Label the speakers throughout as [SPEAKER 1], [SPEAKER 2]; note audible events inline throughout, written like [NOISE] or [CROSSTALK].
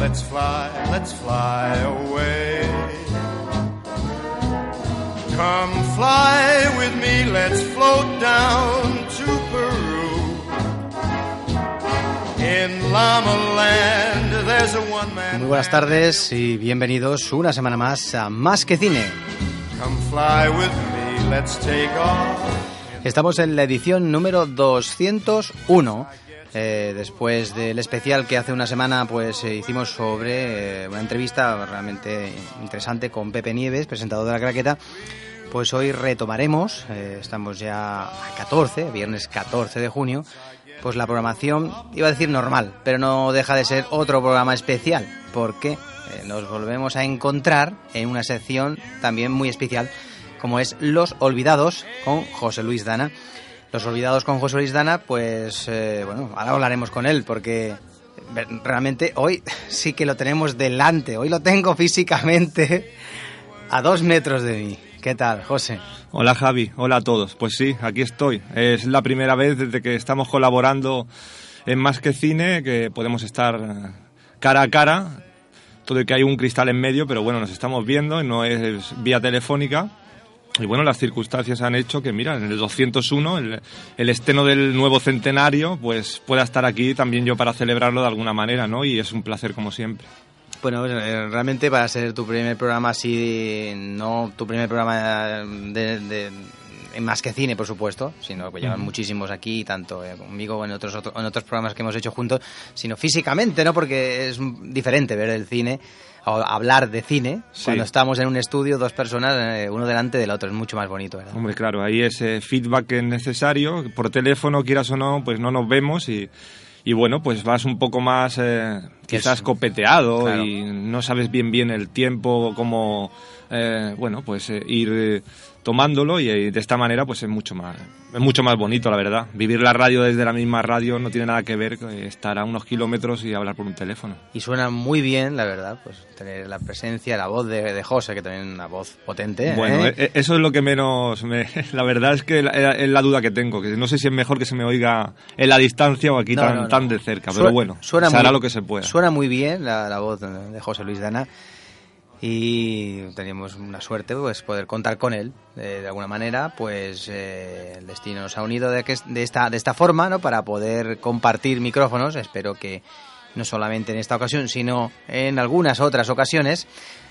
[SPEAKER 1] Let's fly, let's fly away. Come fly with me, let's float down to Peru. In Llama Land, there's a one man.
[SPEAKER 2] Muy buenas tardes y bienvenidos una semana más a Más que Cine.
[SPEAKER 1] Come fly with me, let's take off.
[SPEAKER 2] Estamos en la edición número 201. Eh, después del especial que hace una semana pues eh, hicimos sobre eh, una entrevista realmente interesante con Pepe Nieves, presentador de la craqueta, pues hoy retomaremos, estamos ya a 14, viernes 14 de junio, pues la programación, iba a decir normal, pero no deja de ser otro programa especial, porque nos volvemos a encontrar en una sección también muy especial, como es Los Olvidados con José Luis Dana. Los Olvidados con José Luis Dana, pues eh, bueno, ahora hablaremos con él, porque realmente hoy [LAUGHS] sí que lo tenemos delante, hoy lo tengo físicamente a dos metros de mí. ¿Qué tal, José?
[SPEAKER 3] Hola Javi, hola a todos. Pues sí, aquí estoy. Es la primera vez desde que estamos colaborando en Más que Cine que podemos estar cara a cara. Todo y que hay un cristal en medio, pero bueno, nos estamos viendo, no es vía telefónica. Y bueno, las circunstancias han hecho que, mira, en el 201, el, el estreno del nuevo centenario, pues pueda estar aquí también yo para celebrarlo de alguna manera, ¿no? Y es un placer como siempre.
[SPEAKER 2] Bueno, eh, realmente para ser tu primer programa así, no tu primer programa de, de- más que cine, por supuesto, sino que llevan muchísimos aquí, tanto eh, conmigo o en otros, otro- en otros programas que hemos hecho juntos, sino físicamente, ¿no? Porque es diferente ver el cine hablar de cine
[SPEAKER 3] Sí.
[SPEAKER 2] cuando estamos en un estudio, dos personas, eh, uno delante del otro, es mucho más bonito, ¿verdad?
[SPEAKER 3] Hombre, claro, ahí ese feedback es necesario. Por teléfono, quieras o no, pues no nos vemos y, y bueno, pues vas un poco más eh, quizás copeteado
[SPEAKER 2] claro.
[SPEAKER 3] y no sabes bien bien el tiempo, cómo, eh, bueno, pues eh, ir eh, tomándolo y, eh, de esta manera pues es mucho más es mucho más bonito, la verdad. Vivir la radio desde la misma radio no tiene nada que ver con estar a unos kilómetros y hablar por un teléfono.
[SPEAKER 2] Y suena muy bien, la verdad, pues tener la presencia, la voz de, de José, que también es una voz potente.
[SPEAKER 3] Bueno,
[SPEAKER 2] ¿eh?
[SPEAKER 3] eh, eso es lo que menos me... [LAUGHS] La verdad es que la- es la duda que tengo, que no sé si es mejor que se me oiga en la distancia o aquí
[SPEAKER 2] No,
[SPEAKER 3] tan,
[SPEAKER 2] no, no.
[SPEAKER 3] tan de cerca, pero bueno,
[SPEAKER 2] suena
[SPEAKER 3] se hará
[SPEAKER 2] muy-
[SPEAKER 3] lo que se pueda.
[SPEAKER 2] Suena muy bien la, la voz de José Luis Dana y teníamos una suerte pues poder contar con él eh, de alguna manera pues eh, el destino nos ha unido de, que, de esta de esta forma no para poder compartir micrófonos espero que no solamente en esta ocasión sino en algunas otras ocasiones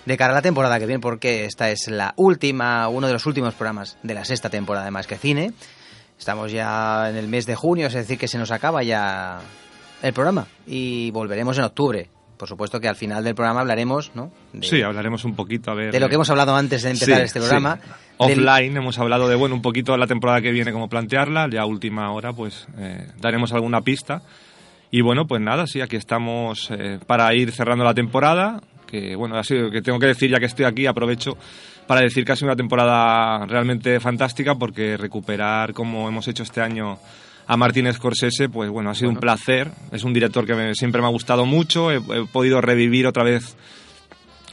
[SPEAKER 2] de cara a la temporada que viene porque esta es la última uno de los últimos programas de la sexta temporada de Más que Cine Estamos ya en el mes de junio, es decir, que se nos acaba ya el programa y volveremos en octubre. Por supuesto que al final del programa hablaremos, ¿no? De,
[SPEAKER 3] Sí, hablaremos un poquito, a ver...
[SPEAKER 2] de lo que hemos hablado antes de empezar
[SPEAKER 3] Sí,
[SPEAKER 2] este
[SPEAKER 3] sí.
[SPEAKER 2] programa. del-
[SPEAKER 3] Offline hemos hablado de, bueno, un poquito de la temporada que viene, cómo plantearla, ya a última hora pues eh, daremos alguna pista. Y bueno, pues nada, sí, aquí estamos eh, para ir cerrando la temporada, que bueno, así que tengo que decir, ya que estoy aquí, aprovecho para decir que ha sido una temporada realmente fantástica porque recuperar como hemos hecho este año a Martín Scorsese, pues bueno, ha sido un placer. Es un director que me- siempre me ha gustado mucho. He, he podido revivir otra vez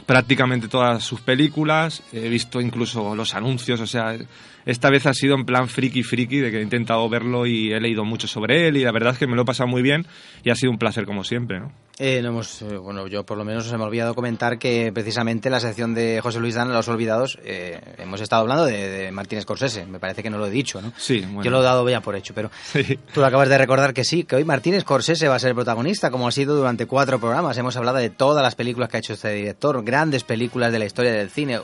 [SPEAKER 3] prácticamente todas sus películas. He visto incluso los anuncios. O sea, esta vez ha sido en plan friki friki de que he intentado verlo y he leído mucho sobre él y la verdad es que me lo he pasado muy bien y ha sido un placer como siempre, ¿no?
[SPEAKER 2] Eh, no hemos, eh, bueno, yo por lo menos me ha olvidado comentar que precisamente en la sección de José Luis Dan, Los Olvidados, eh, hemos estado hablando de, de Martín Scorsese. Me parece que no lo he dicho, ¿no?
[SPEAKER 3] Sí, bueno.
[SPEAKER 2] Yo lo he dado ya por hecho, pero
[SPEAKER 3] Sí.
[SPEAKER 2] tú lo acabas de recordar que sí, que hoy Martín Scorsese va a ser el protagonista, como ha sido durante cuatro programas. Hemos hablado de todas las películas que ha hecho este director, grandes películas de la historia del cine.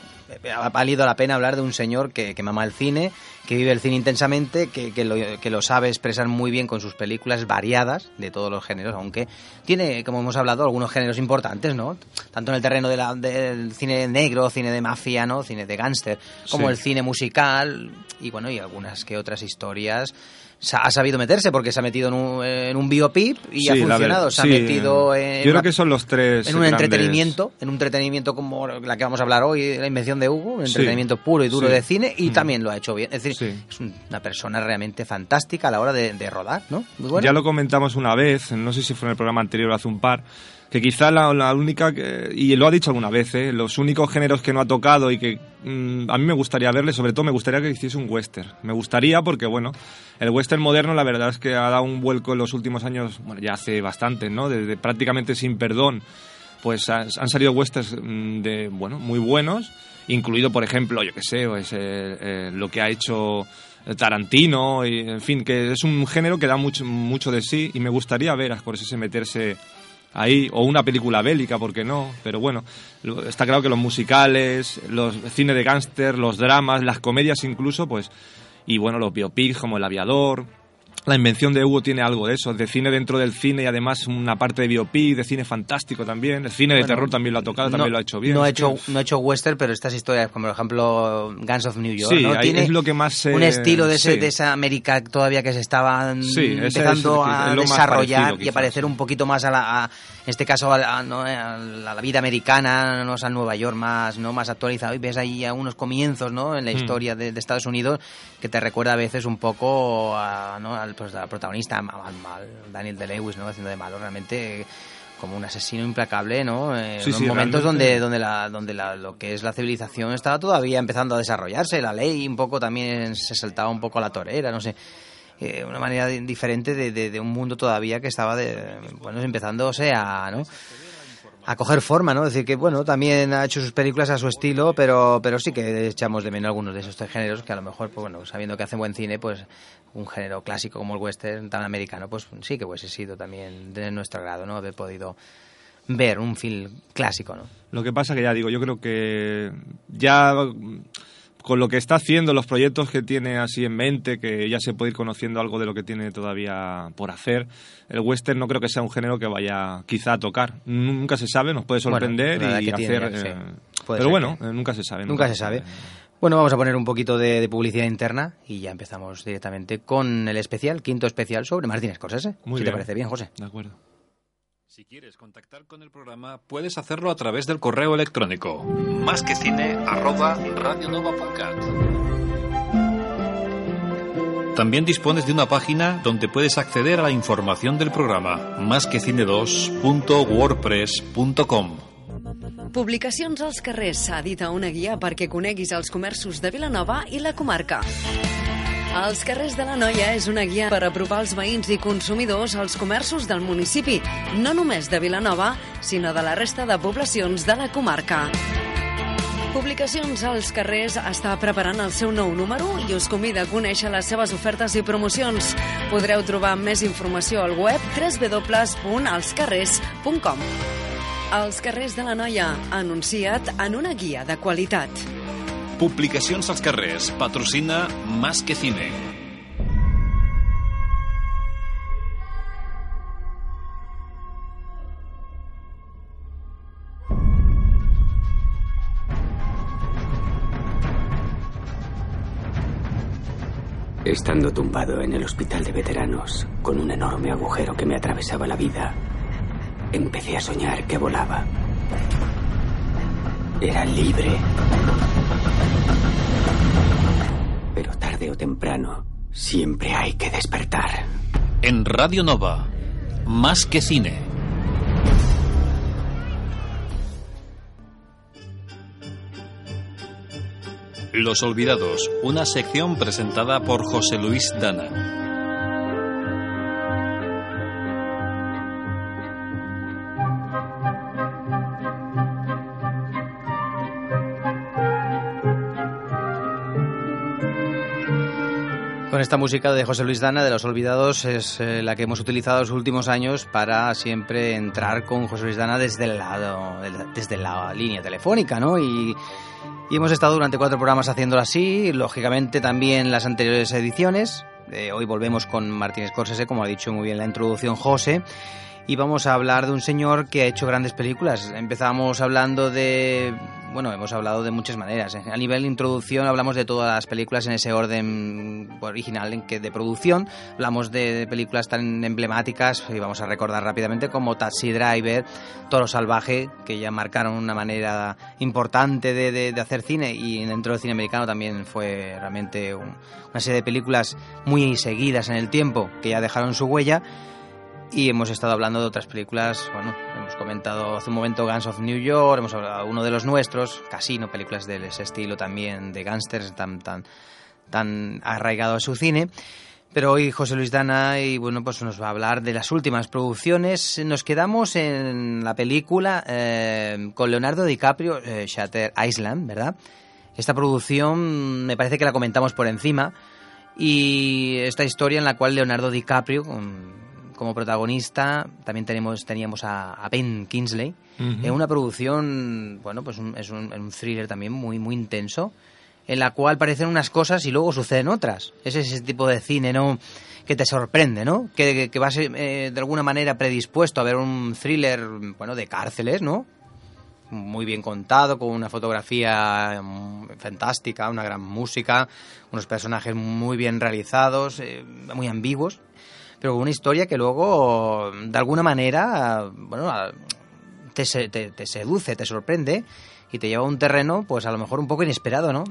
[SPEAKER 2] Ha valido la pena hablar de un señor que, que mama el cine, que vive el cine intensamente, que, que, lo, que lo sabe expresar muy bien con sus películas variadas de todos los géneros, aunque tiene, como hemos hablado, algunos géneros importantes, ¿no? Tanto en el terreno de la- del cine negro, cine de mafia, ¿no? Cine de gángster, como
[SPEAKER 3] Sí.
[SPEAKER 2] el cine musical y bueno, y algunas que otras historias. Ha sabido meterse porque se ha metido en un, en un biopip y ha
[SPEAKER 3] Sí, la
[SPEAKER 2] funcionado. se ha
[SPEAKER 3] sí.
[SPEAKER 2] metido en,
[SPEAKER 3] Yo creo
[SPEAKER 2] una-
[SPEAKER 3] que son los tres
[SPEAKER 2] en un
[SPEAKER 3] grandes-
[SPEAKER 2] entretenimiento, en un entretenimiento como la que vamos a hablar hoy, la invención de Hugo, un
[SPEAKER 3] Sí.
[SPEAKER 2] entretenimiento puro y duro
[SPEAKER 3] Sí.
[SPEAKER 2] de cine, y
[SPEAKER 3] Mm.
[SPEAKER 2] también lo ha hecho bien. Es decir,
[SPEAKER 3] Sí.
[SPEAKER 2] es un- una persona realmente fantástica a la hora de, de rodar, ¿no? Muy bueno.
[SPEAKER 3] Ya lo comentamos una vez, no sé si fue en el programa anterior o hace un par, que quizá la, única, y lo ha dicho alguna vez, ¿eh? los únicos géneros que no ha tocado y que mm, a mí me gustaría verle, sobre todo me gustaría que hiciese un western. Me gustaría porque, bueno, el western moderno la verdad es que ha dado un vuelco en los últimos años, bueno, ya hace bastante, ¿no? Desde prácticamente sin perdón, pues han, salido westerns mm, de, bueno, muy buenos, incluido, por ejemplo, yo que sé, pues, eh, eh, lo que ha hecho Tarantino, y, en fin, que es un género que da mucho, mucho de sí y me gustaría ver a Scorsese meterse ahí, o una película bélica, ¿por qué no? Pero bueno, está claro que los musicales, los cine de gángster, los dramas, las comedias incluso, pues, y bueno, los biopics como El Aviador, la invención de Hugo tiene algo de eso, de cine dentro del cine y además una parte de biopic, de cine fantástico también. El cine de
[SPEAKER 2] Bueno,
[SPEAKER 3] terror también lo ha tocado,
[SPEAKER 2] no-
[SPEAKER 3] también lo ha hecho bien.
[SPEAKER 2] No ha hecho, no ha hecho western, pero estas historias, como por ejemplo Guns of New York,
[SPEAKER 3] Sí,
[SPEAKER 2] ¿no?
[SPEAKER 3] ahí
[SPEAKER 2] Tiene
[SPEAKER 3] es lo que más
[SPEAKER 2] un estilo de, ese-
[SPEAKER 3] sí.
[SPEAKER 2] de esa América todavía que se estaba mm,
[SPEAKER 3] Sí, es
[SPEAKER 2] empezando
[SPEAKER 3] que-
[SPEAKER 2] a desarrollar
[SPEAKER 3] parecido,
[SPEAKER 2] y a parecer un poquito más a la, a- en este caso a la, ¿no? a la- vida americana, no a Nueva York más, no más actualizado y ves ahí a unos comienzos, ¿no? En la
[SPEAKER 3] Mm.
[SPEAKER 2] historia de, de Estados Unidos que te recuerda a veces un poco a, ¿no? Al, pues, al protagonista, al, al- Daniel de Lewis, ¿no? Haciendo de malo realmente como un asesino implacable, ¿no? Eh,
[SPEAKER 3] Sí,
[SPEAKER 2] en
[SPEAKER 3] sí,
[SPEAKER 2] momentos
[SPEAKER 3] realmente.
[SPEAKER 2] donde donde la donde la, lo que es la civilización estaba todavía empezando a desarrollarse, la ley un poco también se saltaba un poco a la torera, no sé. Eh, una manera di- diferente de, de- de un mundo todavía que estaba de, bueno empezándose a ¿no? A coger forma, ¿no? Es decir, que bueno, también ha hecho sus películas a su estilo, pero, pero sí que echamos de menos algunos de esos tres géneros que a lo mejor, pues bueno, sabiendo que hacen buen cine, pues un género clásico como el western tan americano, pues sí que hubiese sido también de nuestro grado, ¿no? Haber podido ver un film clásico, ¿no?
[SPEAKER 3] Lo que pasa que ya digo, yo creo que ya con lo que está haciendo, los proyectos que tiene así en mente, que ya se puede ir conociendo algo de lo que tiene todavía por hacer, el western no creo que sea un género que vaya quizá a tocar. Nunca se sabe, nos puede sorprender y
[SPEAKER 2] tiene,
[SPEAKER 3] hacer...
[SPEAKER 2] sí.
[SPEAKER 3] eh, pero bueno,
[SPEAKER 2] que-
[SPEAKER 3] eh, nunca se sabe.
[SPEAKER 2] Nunca se sabe. Bueno, vamos a poner un poquito de, de publicidad interna y ya empezamos directamente con el especial, quinto especial sobre Martín Scorsese.
[SPEAKER 3] Muy
[SPEAKER 2] si te parece bien, José.
[SPEAKER 3] De acuerdo.
[SPEAKER 4] Si quieres contactar con el programa, puedes hacerlo a través del correo electrónico más que cine arroba. También dispones de una página donde puedes acceder a la información del programa másque2.wordpress.com.
[SPEAKER 5] Publicacions als carrers s'ha dit a una guia perquè coneguis els comerços de Vilanova i la comarca. Els carrers de la Noia és una guia per apropar els veïns i consumidors als comerços del municipi, no només de Vilanova, sinó de la resta de poblacions de la comarca. Publicacions als carrers està preparant el seu nou número i us convida a conèixer les seves ofertes i promocions. Podreu trobar més informació al web www.alscarrers.com. Els carrers de la Noia, anunciat en una guia de qualitat.
[SPEAKER 4] Publicacions als. Patrocina Más que Cine.
[SPEAKER 6] Estando tumbado en el hospital de veteranos, con un enorme agujero que me atravesaba la vida, empecé a soñar que volaba. Era libre. Pero tarde o temprano, siempre hay que despertar.
[SPEAKER 4] En Radio Nova. Más que Cine. Los Olvidados, una sección presentada por José Luis Dana.
[SPEAKER 2] Con esta música de José Luis Dana de Los Olvidados es eh, la que hemos utilizado los últimos años para siempre entrar con José Luis Dana desde el lado, desde la línea telefónica, ¿no? Y, hemos estado durante cuatro programas haciéndolo así, lógicamente también las anteriores ediciones. Eh, hoy volvemos con Martín Scorsese, como ha dicho muy bien la introducción José y vamos a hablar de un señor que ha hecho grandes películas. Empezamos hablando de, bueno, hemos hablado de muchas maneras. A nivel de introducción hablamos de todas las películas en ese orden original en que de producción. Hablamos de películas tan emblemáticas y vamos a recordar rápidamente como Taxi Driver, Toro Salvaje, que ya marcaron una manera importante de, de, hacer cine y dentro del cine americano también fue realmente una serie de películas muy seguidas en el tiempo que ya dejaron su huella y hemos estado hablando de otras películas, bueno, hemos comentado hace un momento Guns of New York, hemos hablado uno de los nuestros, Casino, películas de ese estilo también, de gángsters tan, tan, tan arraigado a su cine. Pero hoy José Luis Dana y bueno pues nos va a hablar de las últimas producciones. Nos quedamos en la película eh, con Leonardo DiCaprio, eh, Shatter Island, ¿verdad? Esta producción me parece que la comentamos por encima y esta historia en la cual Leonardo DiCaprio, como protagonista también tenemos, teníamos a, Ben Kingsley, en una producción, bueno, pues es un, thriller también muy, muy intenso, en la cual parecen unas cosas y luego suceden otras. Es ese tipo de cine, ¿no? que te sorprende, ¿no? Que, que vas eh, de alguna manera predispuesto a ver un thriller, bueno, de cárceles, ¿no? Muy bien contado, con una fotografía mm, fantástica, una gran música, unos personajes muy bien realizados, eh, muy ambiguos pero con una historia que luego, de alguna manera, bueno, te, te, seduce, te sorprende y te lleva a un terreno, pues a lo mejor un poco inesperado, ¿no?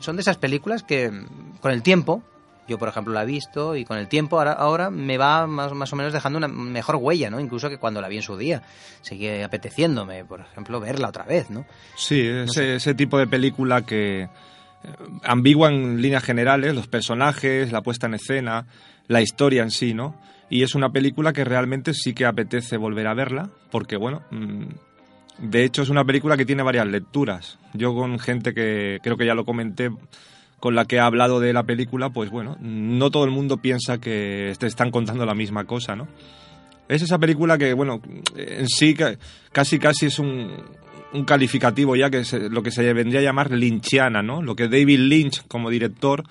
[SPEAKER 2] Son de esas películas que con el tiempo, yo por ejemplo la he visto y con el tiempo ahora, ahora me va más, más o menos dejando una mejor huella, ¿no? Incluso que cuando la vi en su día. Sigue apeteciéndome, por ejemplo, verla otra vez, ¿no?
[SPEAKER 3] Sí, ese, ese tipo de película que eh, ambigua en líneas generales, los personajes, la puesta en escena, la historia en sí, ¿no? Y es una película que realmente sí que apetece volver a verla, porque bueno, mm, de hecho es una película que tiene varias lecturas. Yo con gente que creo que ya lo comenté, con la que he hablado de la película, pues bueno, no todo el mundo piensa que te están contando la misma cosa, ¿no? Es esa película que, bueno, en sí casi casi es un, un calificativo ya que es lo que se vendría a llamar lynchiana, ¿no? Lo que David Lynch como director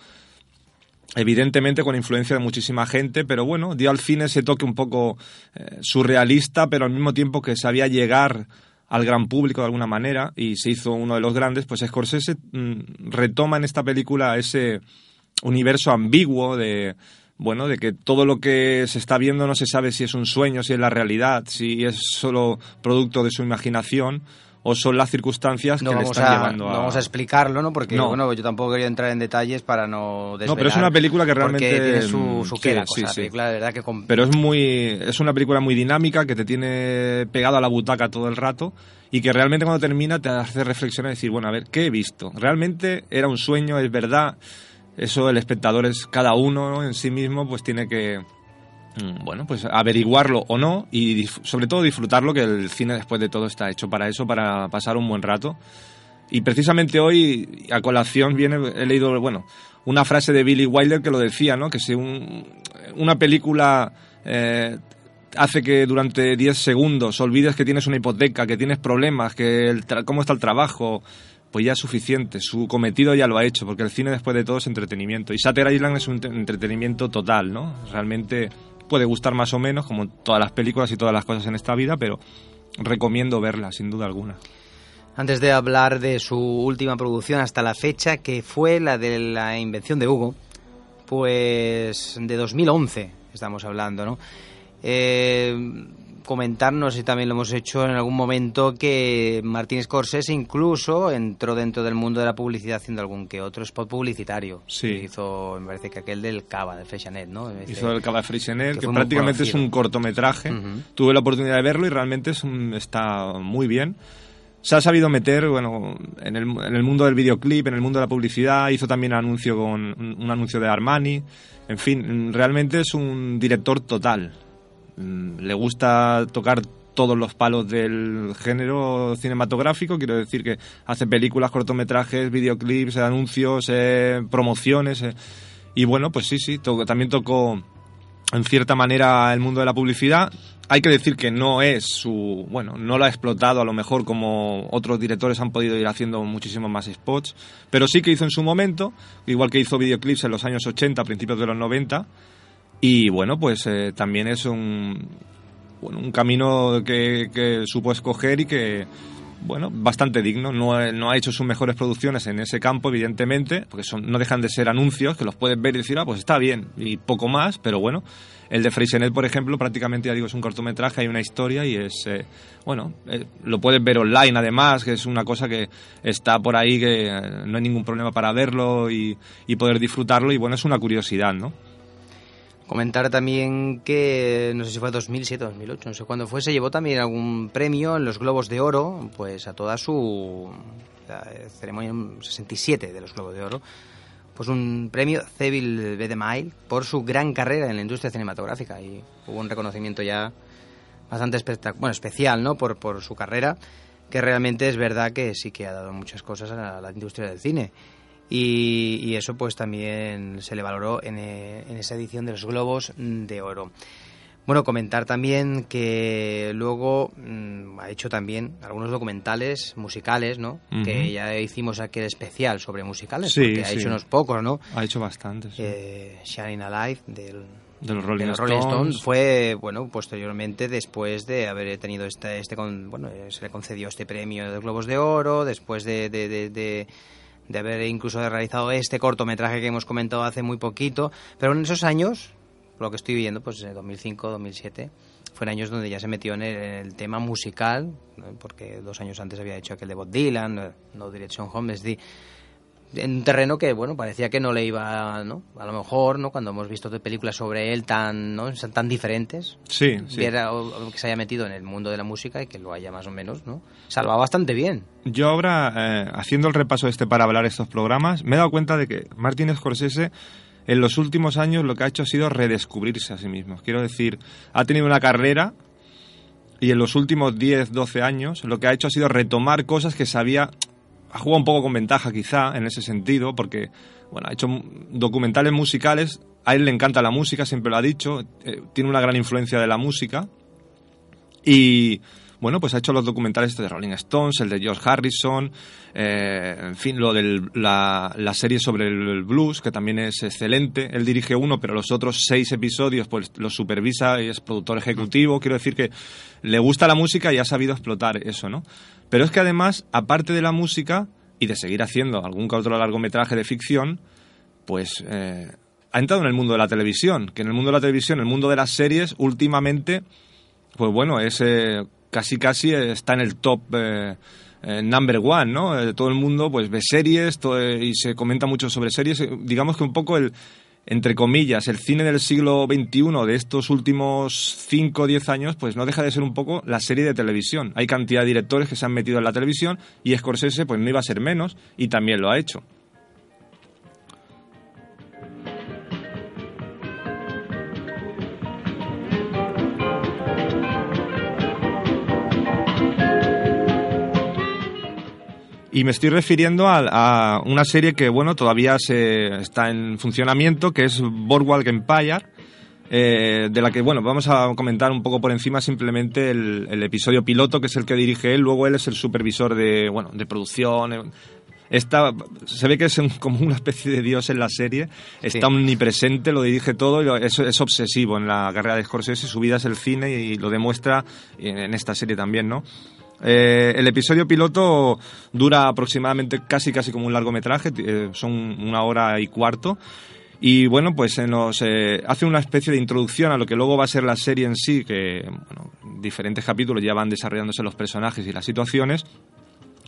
[SPEAKER 3] evidentemente con influencia de muchísima gente, pero bueno, dio al cine ese toque un poco eh, surrealista, pero al mismo tiempo que sabía llegar al gran público de alguna manera y se hizo uno de los grandes, pues Scorsese mm, retoma en esta película ese universo ambiguo de bueno, de que todo lo que se está viendo no se sabe si es un sueño, si es la realidad, si es solo producto de su imaginación o son las circunstancias que le están llevando a...
[SPEAKER 2] No vamos a explicarlo, ¿no? Porque, bueno, yo tampoco quería entrar en detalles para no desvelar,
[SPEAKER 3] No, pero es una película que realmente...
[SPEAKER 2] tiene su, su sí, cosa, sí, Película, de verdad que...
[SPEAKER 3] Pero es muy... Es una película muy dinámica que te tiene pegado a la butaca todo el rato y que realmente cuando termina te hace reflexionar y decir, bueno, a ver, ¿qué he visto? ¿Realmente era un sueño? ¿Es verdad? Eso el espectador es cada uno en sí mismo, pues tiene que bueno, pues averiguarlo o no y sobre todo disfrutarlo, que el cine después de todo está hecho para eso, para pasar un buen rato. Y precisamente hoy, a colación, viene, he leído, bueno, una frase de Billy Wilder que lo decía, ¿no? Que si una película eh, hace que durante 10 segundos olvides que tienes una hipoteca, que tienes problemas, que el cómo está el trabajo, pues ya es suficiente. Su cometido ya lo ha hecho, porque el cine después de todo es entretenimiento. Y Satter Island es un entretenimiento total, ¿no? Realmente puede gustar más o menos, como todas las películas y todas las cosas en esta vida, pero recomiendo verla, sin duda alguna.
[SPEAKER 2] Antes de hablar de su última producción hasta la fecha, que fue la de la invención de Hugo, pues de 2011 estamos hablando, ¿no? Eh, comentarnos, y también lo hemos hecho en algún momento, que Martín Scorsese incluso entró dentro del mundo de la publicidad haciendo algún que otro spot publicitario.
[SPEAKER 3] Sí.
[SPEAKER 2] Hizo, me parece que aquel del Cava, de Freixenet, ¿no?
[SPEAKER 3] Este Hizo el Cava de Freixenet, que, prácticamente es un cortometraje. Tuve la oportunidad de verlo y realmente es está muy bien se ha sabido meter bueno en el, en el, mundo del videoclip, en el mundo de la publicidad, hizo también anuncio con un anuncio de Armani, en fin, realmente es un director total. Mm, le gusta tocar todos los palos del género cinematográfico, quiero decir que hace películas, cortometrajes, videoclips, anuncios, eh, promociones. Eh, Y bueno, pues sí, sí, también tocó en cierta manera el mundo de la publicidad. Hay que decir que no es su, bueno, no lo ha explotado a lo mejor como otros directores han podido ir haciendo muchísimos más spots, pero sí que hizo en su momento, igual que hizo videoclips en los años 80, principios de los 90, y bueno, pues eh, también es un, bueno, un camino que, supo escoger y que, bueno, bastante digno. No, no, ha hecho sus mejores producciones en ese campo, evidentemente, porque son, no dejan de ser anuncios que los puedes ver y decir, ah, pues está bien, y poco más, pero bueno. El de Freysenet, por ejemplo, prácticamente ya digo, es un cortometraje, hay una historia y es, eh, bueno, eh, lo puedes ver online además, que es una cosa que está por ahí, que eh, no hay ningún problema para verlo y, y poder disfrutarlo, y bueno, es una curiosidad, ¿no?
[SPEAKER 2] Comentar también que, no sé si fue 2007 o 2008, no sé cuándo fue, se llevó también algún premio en los Globos de Oro, pues a toda su ceremonia 67 de los Globos de Oro, pues un premio Cevil B. de por su gran carrera en la industria cinematográfica y hubo un reconocimiento ya bastante bueno, especial, ¿no? Por, por su carrera, que realmente es verdad que sí que ha dado muchas cosas a la industria del cine. Y, eso pues también se le valoró en, eh, en, esa edición de los Globos de Oro. Bueno, comentar también que luego mm, ha hecho también algunos documentales musicales, ¿no? Que ya hicimos aquel especial sobre musicales, sí, porque ha hecho unos pocos, ¿no?
[SPEAKER 3] Ha hecho bastantes.
[SPEAKER 2] Eh, Shining Alive, del,
[SPEAKER 3] de los Rolling, Stones.
[SPEAKER 2] fue bueno posteriormente después de haber tenido este este bueno eh, se le concedió este premio de Globos de Oro después de, de de haber incluso realizado este cortometraje que hemos comentado hace muy poquito, pero en esos años, lo que estoy viendo, pues en 2005, 2007, fueron años donde ya se metió en el, tema musical, porque dos años antes había hecho aquel de Bob Dylan, No Direction Home, es decir, en un terreno que bueno parecía que no le iba no a lo mejor no cuando hemos visto películas sobre él tan no tan diferentes.
[SPEAKER 3] Sí, sí.
[SPEAKER 2] que se haya metido en el mundo de la música y que lo haya más o menos no salva bastante bien.
[SPEAKER 3] Yo ahora eh, haciendo el repaso este para hablar estos programas me he dado cuenta de que Martin Scorsese en los últimos años lo que ha hecho ha sido redescubrirse a sí mismo. Quiero decir ha tenido una carrera y en los últimos 10, 12 años lo que ha hecho ha sido retomar cosas que sabía ha un poco con ventaja quizá en ese sentido, porque bueno, ha hecho documentales musicales, a él le encanta la música, siempre lo ha dicho, eh, tiene una gran influencia de la música y bueno, pues ha hecho los documentales de Rolling Stones, el de George Harrison, eh, en fin, lo de la, serie sobre el, blues, que también es excelente. Él dirige uno, pero los otros seis episodios pues los supervisa y es productor ejecutivo. Quiero decir que le gusta la música y ha sabido explotar eso, ¿no? Pero es que además, aparte de la música y de seguir haciendo algún otro largometraje de ficción, pues eh, ha entrado en el mundo de la televisión, que en el mundo de la televisión, el mundo de las series, últimamente, pues bueno, es eh, casi casi está en el top eh, number one, ¿no? todo el mundo pues ve series y se comenta mucho sobre series. Digamos que un poco el, entre comillas, el cine del siglo XXI de estos últimos 5 o 10 años, pues no deja de ser un poco la serie de televisión. Hay cantidad de directores que se han metido en la televisión y Scorsese pues no iba a ser menos y también lo ha hecho. Y me estoy refiriendo a, una serie que, bueno, todavía se, está en funcionamiento, que es Boardwalk Empire, eh, de la que, bueno, vamos a comentar un poco por encima simplemente el, episodio piloto, que es el que dirige él, luego él es el supervisor de, bueno, de producción. Eh, está, se ve que es como una especie de dios en la serie, está omnipresente, lo dirige todo, y es, es, obsesivo en la carrera de Scorsese, su vida es el cine y lo demuestra en esta serie también, ¿no? Eh, el episodio piloto dura aproximadamente casi casi como un largometraje, eh, son una hora y cuarto. Y bueno, pues nos eh, hace una especie de introducción a lo que luego va a ser la serie en sí, que bueno, diferentes capítulos ya van desarrollándose los personajes y las situaciones.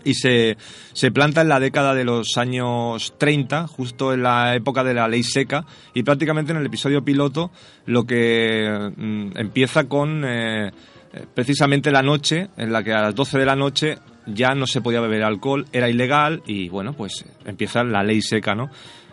[SPEAKER 3] Y se, se planta en la década de los años 30, justo en la época de la ley seca, y prácticamente en el episodio piloto lo que mm, empieza con eh, precisamente la noche en la que a las 12 de la noche ya no se podía beber alcohol, era ilegal y bueno, pues empieza la ley seca, ¿no?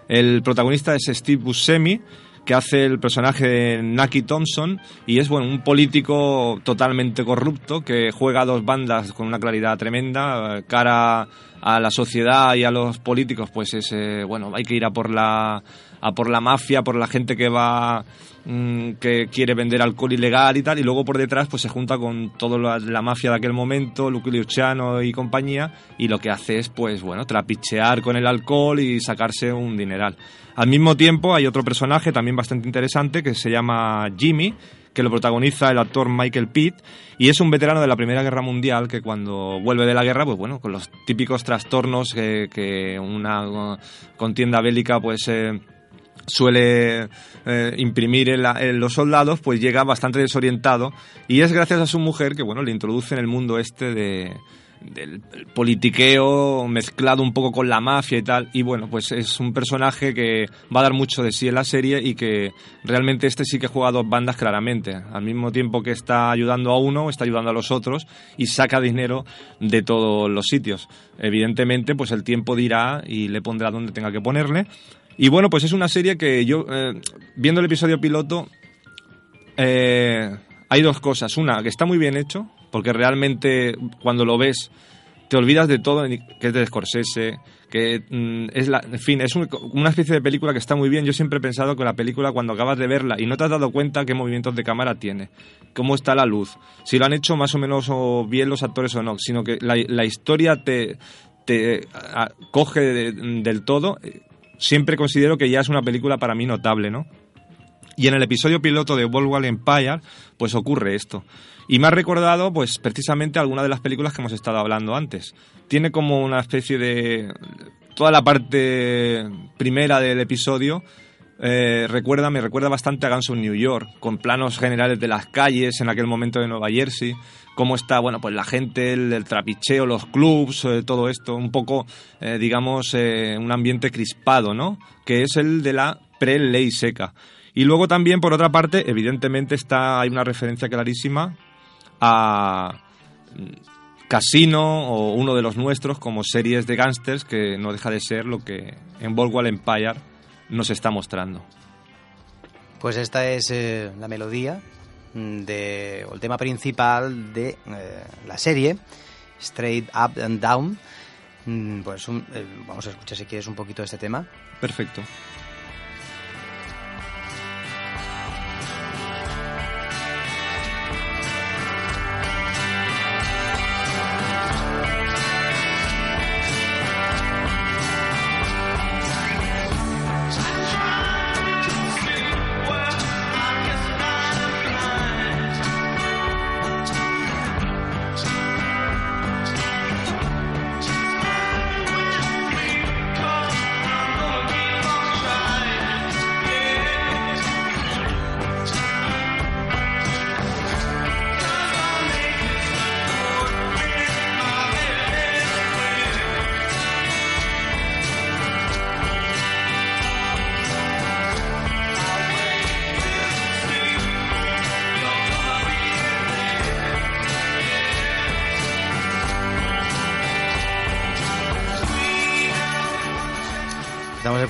[SPEAKER 3] El protagonista es Steve Buscemi, que hace el personaje de Naki Thompson y es bueno un político totalmente corrupto que juega a dos bandas con una claridad tremenda, cara a la sociedad y a los políticos, pues es eh, bueno, hay que ir a por la a por la mafia, por la gente que va mm, que quiere vender alcohol ilegal y tal, y luego por detrás pues se junta con toda la, mafia de aquel momento, Luke Luciano y compañía, y lo que hace es pues bueno, trapichear con el alcohol y sacarse un dineral. Al mismo tiempo hay otro personaje también bastante interesante que se llama Jimmy, que lo protagoniza el actor Michael Pitt y es un veterano de la Primera Guerra Mundial que cuando vuelve de la guerra, pues bueno, con los típicos trastornos que, una contienda bélica pues eh, suele eh, imprimir en, los soldados, pues llega bastante desorientado y es gracias a su mujer que bueno le introduce en el mundo este de, del politiqueo mezclado un poco con la mafia y tal. Y bueno, pues es un personaje que va a dar mucho de sí en la serie y que realmente este sí que juega a dos bandas claramente. Al mismo tiempo que está ayudando a uno, está ayudando a los otros y saca dinero de todos los sitios. Evidentemente, pues el tiempo dirá y le pondrá donde tenga que ponerle. Y bueno, pues es una serie que yo, eh, viendo el episodio piloto, eh, hay dos cosas. Una, que está muy bien hecho, porque realmente cuando lo ves te olvidas de todo, que es de Scorsese, que mm, es la, en fin, es una especie de película que está muy bien. Yo siempre he pensado que la película cuando acabas de verla y no te has dado cuenta qué movimientos de cámara tiene, cómo está la luz, si lo han hecho más o menos o bien los actores o no, sino que la, historia te, te coge del todo, siempre considero que ya es una película para mí notable, ¿no? Y en el episodio piloto de World Empire, pues ocurre esto. Y me ha recordado, pues, precisamente alguna de las películas que hemos estado hablando antes. Tiene como una especie de... Toda la parte primera del episodio eh, recuerda, me recuerda bastante a Guns of New York, con planos generales de las calles en aquel momento de Nueva Jersey, cómo está, bueno, pues la gente, el, trapicheo, los clubs, eh, todo esto, un poco, eh, digamos, un ambiente crispado, ¿no? Que es el de la pre-ley seca. Y luego también, por otra parte, evidentemente está, hay una referencia clarísima a Casino o uno de los nuestros como series de gángsters que no deja de ser lo que en Boardwalk Empire nos está mostrando.
[SPEAKER 2] Pues esta es eh, la melodía de, o el tema principal de eh, la serie, Straight Up and Down. Mm, pues eh, vamos a escuchar si quieres un poquito de este tema.
[SPEAKER 3] Perfecto.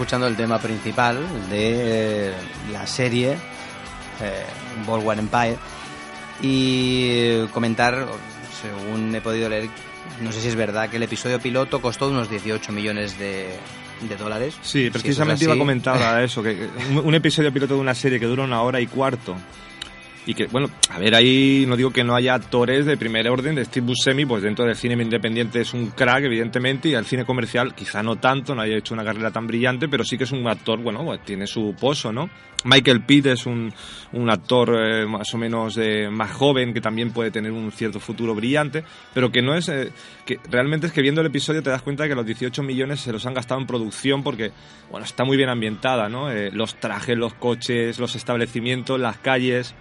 [SPEAKER 2] Escuchando el tema principal de eh, la serie eh, War Empire y comentar, según he podido leer, no sé si es verdad que el episodio piloto costó unos 18 millones de, dólares.
[SPEAKER 3] Sí, precisamente iba a comentar [LAUGHS] eso, que un episodio piloto de una serie que dura una hora y cuarto y que, bueno, a ver, ahí no digo que no haya actores de primer orden, de Steve Buscemi, pues dentro del cine independiente es un crack, evidentemente, y al cine comercial quizá no tanto, no haya hecho una carrera tan brillante, pero sí que es un actor, bueno, pues tiene su pozo, ¿no? Michael Pitt es un, un actor eh, más o menos eh, más joven que también puede tener un cierto futuro brillante, pero que no es. Eh, que realmente es que viendo el episodio te das cuenta de que los 18 millones se los han gastado en producción porque, bueno, está muy bien ambientada, ¿no? los trajes, los coches, los establecimientos, las calles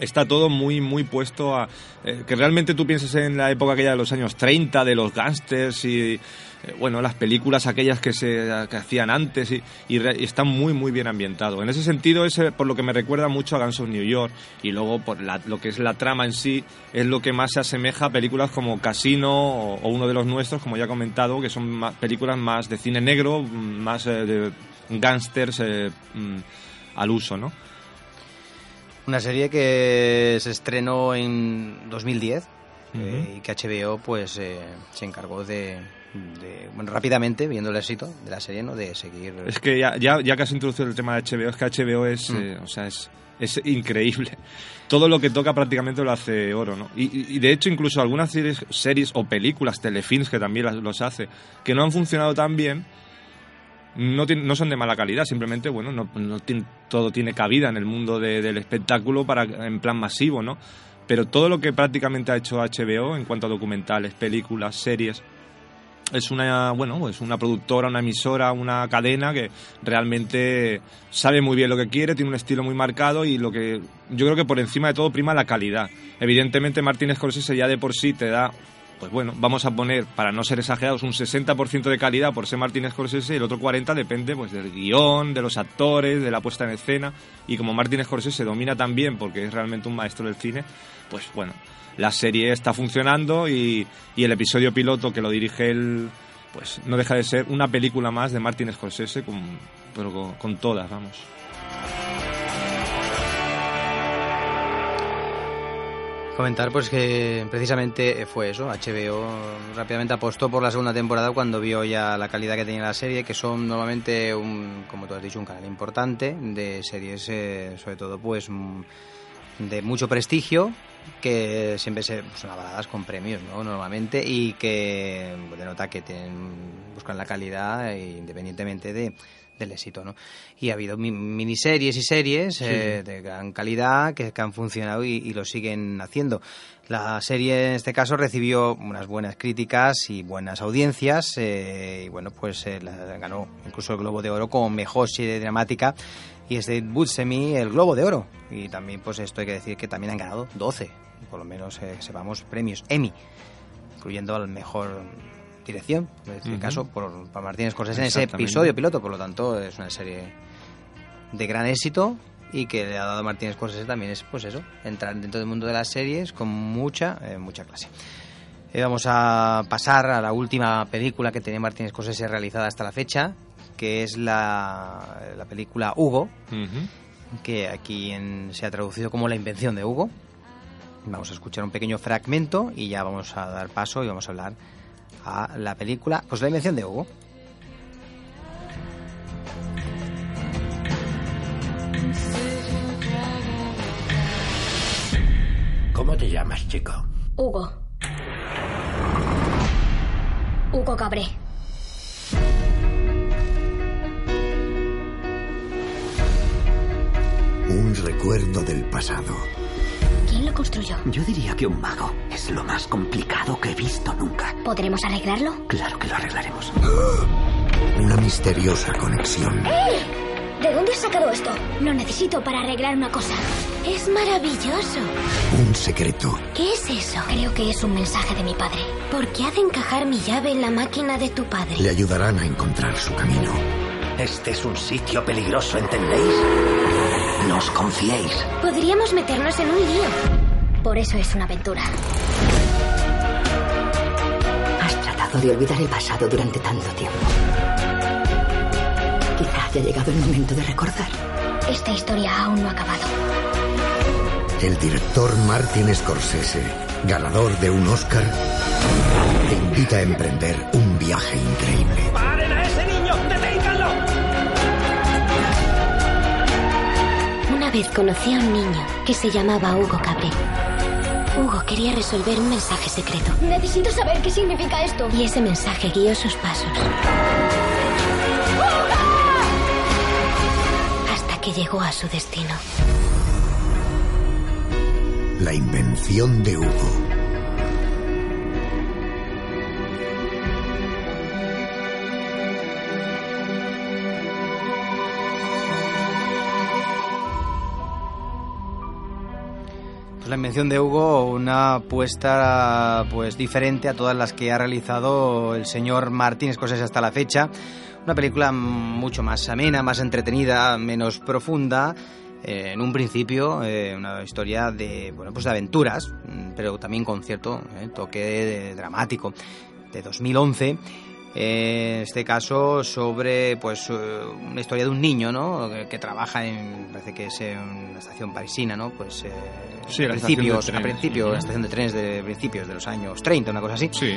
[SPEAKER 3] está todo muy, muy puesto a... Eh, que realmente tú pienses en la época aquella de los años 30, de los gángsters y, eh, bueno, las películas aquellas que se que hacían antes y, y, está muy, muy bien ambientado. En ese sentido, es por lo que me recuerda mucho a Guns of New York y luego por lo que es la trama en sí, es lo que más se asemeja a películas como Casino o, uno de los nuestros, como ya he comentado, que son películas más de cine negro, más eh, de gángsters... Mm, al uso, ¿no?
[SPEAKER 2] Una serie que se estrenó en 2010 eh, y que HBO pues eh, se encargó de, de, bueno, rápidamente, viendo el éxito de la serie, ¿no? de seguir...
[SPEAKER 3] Es que ya, ya, ya que has introducido el tema de HBO, es que HBO es,
[SPEAKER 2] Mm.
[SPEAKER 3] eh, o sea, es, es increíble. Todo lo que toca prácticamente lo hace oro, ¿no? Y, y- y de hecho incluso algunas series, series o películas, telefilms que también las- los hace, que no han funcionado tan bien, no, no son de mala calidad, simplemente, bueno, no, todo tiene cabida en el mundo de- del espectáculo para en plan masivo, ¿no? Pero todo lo que prácticamente ha hecho HBO en cuanto a documentales, películas, series, es una, bueno, es una productora, una emisora, una cadena que realmente sabe muy bien lo que quiere, tiene un estilo muy marcado y lo que yo creo que por encima de todo prima la calidad. Evidentemente Martin Scorsese ya de por sí te da pues bueno, vamos a poner, para no ser exagerados, un 60% de calidad por ser Martin Scorsese y el otro 40% depende pues del guion, de los actores, de la puesta en escena. Y como Martin Scorsese domina también, porque es realmente un maestro del cine, pues bueno, la serie está funcionando y, el episodio piloto que lo dirige él, pues no deja de ser una película más de Martin Scorsese, pero con, con todas, vamos.
[SPEAKER 2] Comentar pues que precisamente fue eso, HBO rápidamente apostó por la segunda temporada cuando vio ya la calidad que tenía la serie, que son normalmente, un, como tú has dicho, un canal importante de series, eh, sobre todo pues mm, de mucho prestigio, que siempre se, son avaladas con premios, ¿no? Normalmente, y que denota que tienen, buscan la calidad eh, independientemente de del éxito, ¿no? Y ha habido mi- miniseries y series eh, de gran calidad que, que han funcionado y, y lo siguen haciendo. La serie en este caso recibió unas buenas críticas y buenas audiencias eh, y bueno, pues eh, la- ganó incluso el Globo de Oro como mejor serie dramática y es de Buscemi el Globo de Oro. Y también pues esto hay que decir que también han ganado 12, por lo menos eh, sepamos, premios Emmy, incluyendo al mejor dirección, en este caso por, por Martínez Scorsese en ese episodio piloto, por lo tanto es una serie de gran éxito y que le ha dado a Martínez Scorsese también es pues eso, entrar dentro del mundo de las series con mucha, eh, mucha clase. Eh, vamos a pasar a la última película que tenía Martínez Scorsese realizada hasta la fecha, que es la, la película Hugo, que aquí en- se ha traducido como La invención de Hugo. Vamos a escuchar un pequeño fragmento y ya vamos a dar paso y vamos a hablar a la película, pues La invención de Hugo.
[SPEAKER 7] ¿Cómo te llamas, chico?
[SPEAKER 8] Hugo. Hugo Cabré.
[SPEAKER 7] Un recuerdo del pasado.
[SPEAKER 8] ¿Quién lo construyó?
[SPEAKER 9] Yo diría que un mago es lo más complicado que he visto nunca.
[SPEAKER 8] ¿Podremos arreglarlo?
[SPEAKER 9] Claro que lo arreglaremos.
[SPEAKER 7] Una misteriosa conexión.
[SPEAKER 8] ¿De dónde has sacado esto? Lo necesito para arreglar una cosa. Es maravilloso.
[SPEAKER 7] Un secreto.
[SPEAKER 8] ¿Qué es eso? Creo que es un mensaje de mi padre. ¿Por qué ha de encajar mi llave en la máquina de tu padre?
[SPEAKER 7] Le ayudarán a encontrar su camino.
[SPEAKER 9] Este es un sitio peligroso, ¿entendéis? No os confiéis.
[SPEAKER 8] Podríamos meternos en un lío. Por eso es una aventura.
[SPEAKER 10] Has tratado de olvidar el pasado durante tanto tiempo. Quizá haya llegado el momento de recordar.
[SPEAKER 8] Esta historia aún no ha acabado.
[SPEAKER 7] El director Martin Scorsese, ganador de un Oscar, te invita a emprender un viaje increíble.
[SPEAKER 8] Vez conocí a un niño que se llamaba Hugo Cabré. Hugo quería resolver un mensaje secreto. Necesito saber qué significa esto. Y ese mensaje guió sus pasos. Hasta que llegó a su destino.
[SPEAKER 7] La invención de Hugo.
[SPEAKER 2] Invención de Hugo, una apuesta pues diferente a todas las que ha realizado el señor Martín Scorsese hasta la fecha. Una película mucho más amena, más entretenida, menos profunda. Eh, en un principio, eh, una historia de, bueno, pues de aventuras, pero también con cierto eh, toque de- dramático, de 2011. En este caso sobre pues eh, una historia de un niño no que, trabaja en parece que es en una estación parisina no pues eh,
[SPEAKER 3] sí,
[SPEAKER 2] a principios a principios la estación de trenes de principios de los años 30 una cosa así.
[SPEAKER 3] Sí.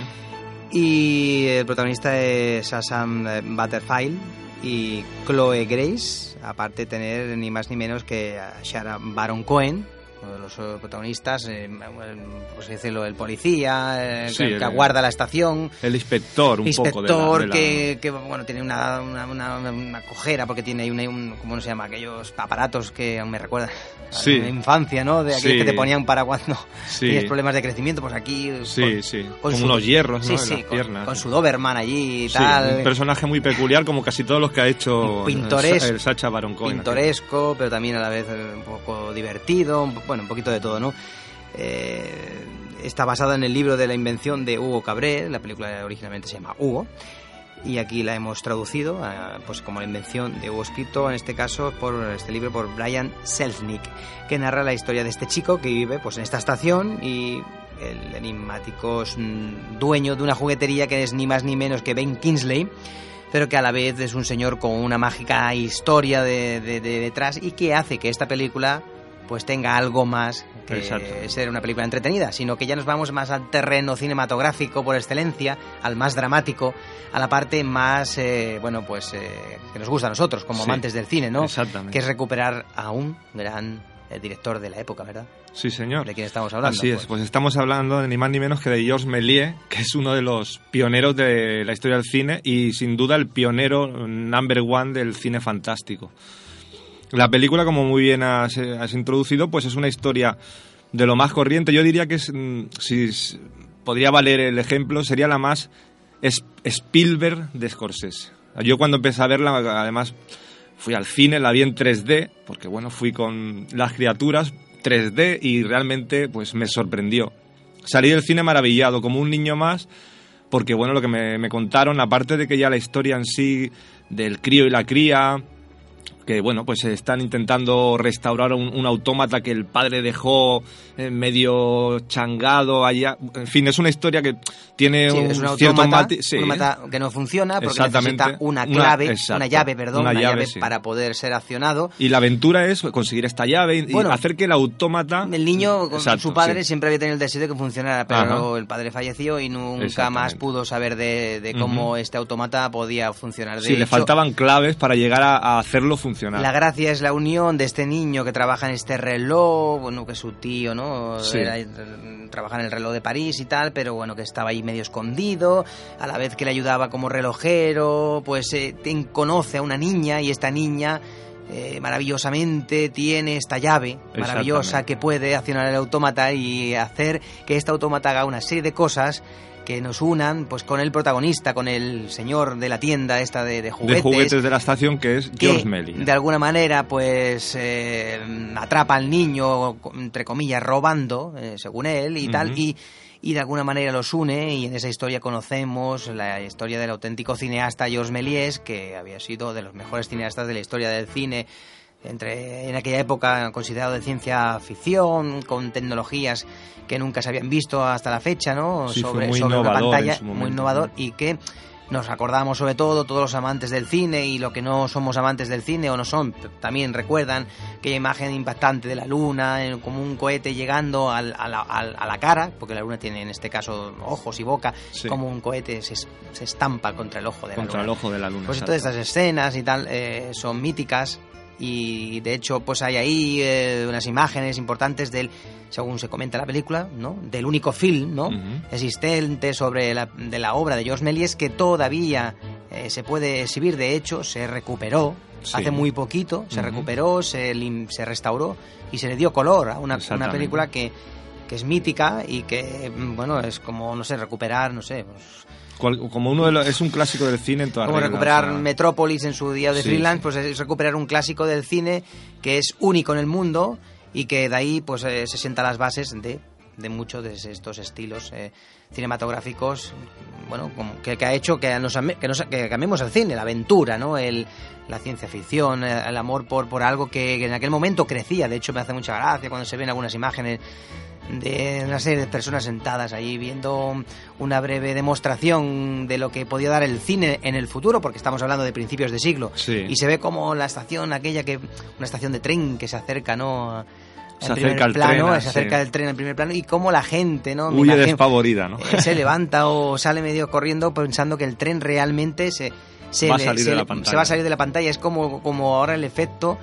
[SPEAKER 2] Y el protagonista es Assam Butterfield y Chloe Grace aparte de tener ni más ni menos que a Shara Baron Cohen uno de los eh, protagonistas, eh, pues decirlo, el policía, eh, que, aguarda la estación.
[SPEAKER 3] El inspector, un
[SPEAKER 2] inspector
[SPEAKER 3] poco de
[SPEAKER 2] la, Que, que, bueno, tiene una, una, una, cojera porque tiene ahí un, ¿cómo se llama? Aquellos aparatos que me recuerdan
[SPEAKER 3] sí.
[SPEAKER 2] a la infancia, ¿no? De aquellos
[SPEAKER 3] sí.
[SPEAKER 2] que te ponían para cuando tienes problemas de crecimiento, pues aquí...
[SPEAKER 3] Sí,
[SPEAKER 2] con,
[SPEAKER 3] sí,
[SPEAKER 2] con su,
[SPEAKER 3] unos hierros, ¿no?
[SPEAKER 2] Sí, sí,
[SPEAKER 3] en las
[SPEAKER 2] con,
[SPEAKER 3] piernas.
[SPEAKER 2] con, su Doberman allí y tal.
[SPEAKER 3] un personaje muy peculiar como casi todos los que ha hecho
[SPEAKER 2] Pintoresco,
[SPEAKER 3] el, el Sacha Baron Cohen.
[SPEAKER 2] Pintoresco, pero también a la vez un poco divertido, un, bueno, un poquito de todo, ¿no? Eh, está basada en el libro de la invención de Hugo Cabré, la película originalmente se llama Hugo, y aquí la hemos traducido eh, pues como la invención de Hugo, escrito en este caso por este libro por Brian Selznick, que narra la historia de este chico que vive pues en esta estación y el enigmático dueño de una juguetería que es ni más ni menos que Ben Kingsley pero que a la vez es un señor con una mágica historia de detrás y que hace que esta película pues tenga algo más que
[SPEAKER 3] Exacto.
[SPEAKER 2] ser una película entretenida, sino que ya nos vamos más al terreno cinematográfico por excelencia, al más dramático, a la parte más, eh, bueno, pues eh, que nos gusta a nosotros como
[SPEAKER 3] Sí,
[SPEAKER 2] amantes del cine, ¿no?
[SPEAKER 3] exactamente.
[SPEAKER 2] Que es recuperar a un gran eh, director de la época, ¿verdad?
[SPEAKER 3] Sí, señor.
[SPEAKER 2] ¿De quién estamos hablando?
[SPEAKER 3] Así es, pues estamos hablando de ni más ni menos que de Georges Méliès, que es uno de los pioneros de la historia del cine y sin duda el pionero number one del cine fantástico. La película, como muy bien has, eh, has introducido, pues es una historia de lo más corriente. Yo diría que mm, si podría valer el ejemplo, sería la más Spielberg de Scorsese. Yo cuando empecé a verla, además fui al cine, la vi en 3D, porque bueno, fui con las criaturas 3D y realmente pues me sorprendió. Salí del cine maravillado, como un niño más, porque bueno, lo que me, me contaron, aparte de que ya la historia en sí del crío y la cría, que bueno, pues están intentando restaurar un, un autómata que el padre dejó eh, medio changado allá. En fin, es una historia que tiene
[SPEAKER 2] Sí,
[SPEAKER 3] un,
[SPEAKER 2] es un
[SPEAKER 3] cierto sí.
[SPEAKER 2] un autómata que no funciona porque
[SPEAKER 3] Exactamente.
[SPEAKER 2] necesita una clave, una,
[SPEAKER 3] exacto.
[SPEAKER 2] llave, perdón,
[SPEAKER 3] Una
[SPEAKER 2] una,
[SPEAKER 3] llave,
[SPEAKER 2] llave,
[SPEAKER 3] sí.
[SPEAKER 2] para poder ser accionado.
[SPEAKER 3] Y la aventura es conseguir esta llave y,
[SPEAKER 2] Bueno,
[SPEAKER 3] hacer que el autómata...
[SPEAKER 2] El niño, con
[SPEAKER 3] Exacto,
[SPEAKER 2] su padre, siempre había tenido el deseo de que funcionara, pero
[SPEAKER 3] Ajá.
[SPEAKER 2] el padre falleció y nunca más pudo saber de, de cómo este autómata podía funcionar. De
[SPEAKER 3] Sí, le
[SPEAKER 2] hecho,
[SPEAKER 3] faltaban claves para llegar a, a hacerlo funcionar.
[SPEAKER 2] La gracia es la unión de este niño que trabaja en este reloj, bueno, que su tío, ¿no?
[SPEAKER 3] Sí.
[SPEAKER 2] Era- trabaja en el reloj de París y tal, pero bueno, que estaba ahí medio escondido, a la vez que le ayudaba como relojero, pues eh, conoce a una niña y esta niña eh, maravillosamente tiene esta llave maravillosa que puede accionar el autómata y hacer que este autómata haga una serie de cosas que nos unan pues con el protagonista, con el señor de la tienda esta de, de
[SPEAKER 3] de
[SPEAKER 2] juguetes
[SPEAKER 3] juguetes de la estación que es George Méliès.
[SPEAKER 2] de alguna manera pues eh, atrapa al niño entre comillas robando eh, según él y tal y y de alguna manera los une y en esa historia conocemos la historia del auténtico cineasta Georges Méliès que había sido de los mejores cineastas de la historia del cine entre en aquella época considerado de ciencia ficción con tecnologías que nunca se habían visto hasta la fecha no
[SPEAKER 3] Sí, fue
[SPEAKER 2] sobre
[SPEAKER 3] muy
[SPEAKER 2] sobre una pantalla muy innovador
[SPEAKER 3] ¿no?
[SPEAKER 2] y que nos acordamos sobre todo todos los amantes del cine y los que no somos amantes del cine o no son también recuerdan aquella imagen impactante de la luna en- como un cohete llegando al- a, la, a la cara porque la luna tiene en este caso ojos y boca
[SPEAKER 3] Sí.
[SPEAKER 2] como un cohete se, es- se estampa contra el ojo de
[SPEAKER 3] Contra
[SPEAKER 2] la
[SPEAKER 3] el
[SPEAKER 2] luna
[SPEAKER 3] ojo de la luna.
[SPEAKER 2] pues
[SPEAKER 3] exacto.
[SPEAKER 2] todas estas escenas y tal eh, son míticas y de hecho pues hay ahí eh, unas imágenes importantes del según se comenta en la película no del único film no existente sobre la, de la obra de Georges Méliès que todavía eh, se puede exhibir. De hecho se recuperó
[SPEAKER 3] Sí.
[SPEAKER 2] hace muy poquito se recuperó se, se restauró y se le dio color a una, una película que que es mítica y que mm, bueno es como no sé recuperar no sé pues,
[SPEAKER 3] Cual- como uno de los, es un clásico del cine en toda
[SPEAKER 2] como
[SPEAKER 3] regla,
[SPEAKER 2] recuperar
[SPEAKER 3] o sea,
[SPEAKER 2] Metrópolis en su día de
[SPEAKER 3] Sí,
[SPEAKER 2] freelance, pues es recuperar un clásico del cine que es único en el mundo y que de ahí pues eh, se sientan las bases de de muchos de estos estilos eh, cinematográficos, bueno, como que, que ha hecho que, nos, que, nos- que cambiemos el cine, la aventura, ¿no? El, la ciencia ficción, eh, el amor por, por algo que, en aquel momento crecía. De hecho, me hace mucha gracia cuando se ven algunas imágenes de una serie de personas sentadas ahí viendo una breve demostración de lo que podía dar el cine en el futuro, porque estamos hablando de principios de siglo,
[SPEAKER 3] Sí.
[SPEAKER 2] y se ve como la estación aquella que una estación de tren que se acerca, ¿no?
[SPEAKER 3] Se
[SPEAKER 2] En
[SPEAKER 3] acerca
[SPEAKER 2] plano,
[SPEAKER 3] tren,
[SPEAKER 2] se
[SPEAKER 3] sí.
[SPEAKER 2] acerca el tren en primer plano y cómo la gente, ¿no?
[SPEAKER 3] Huye
[SPEAKER 2] imagino-
[SPEAKER 3] despavorida, ¿no?
[SPEAKER 2] eh, se levanta o sale medio corriendo pensando que el tren realmente se, se,
[SPEAKER 3] Va a
[SPEAKER 2] le-
[SPEAKER 3] salir
[SPEAKER 2] se
[SPEAKER 3] de la
[SPEAKER 2] le-
[SPEAKER 3] pantalla.
[SPEAKER 2] se va a salir de la pantalla. Es como, como ahora el efecto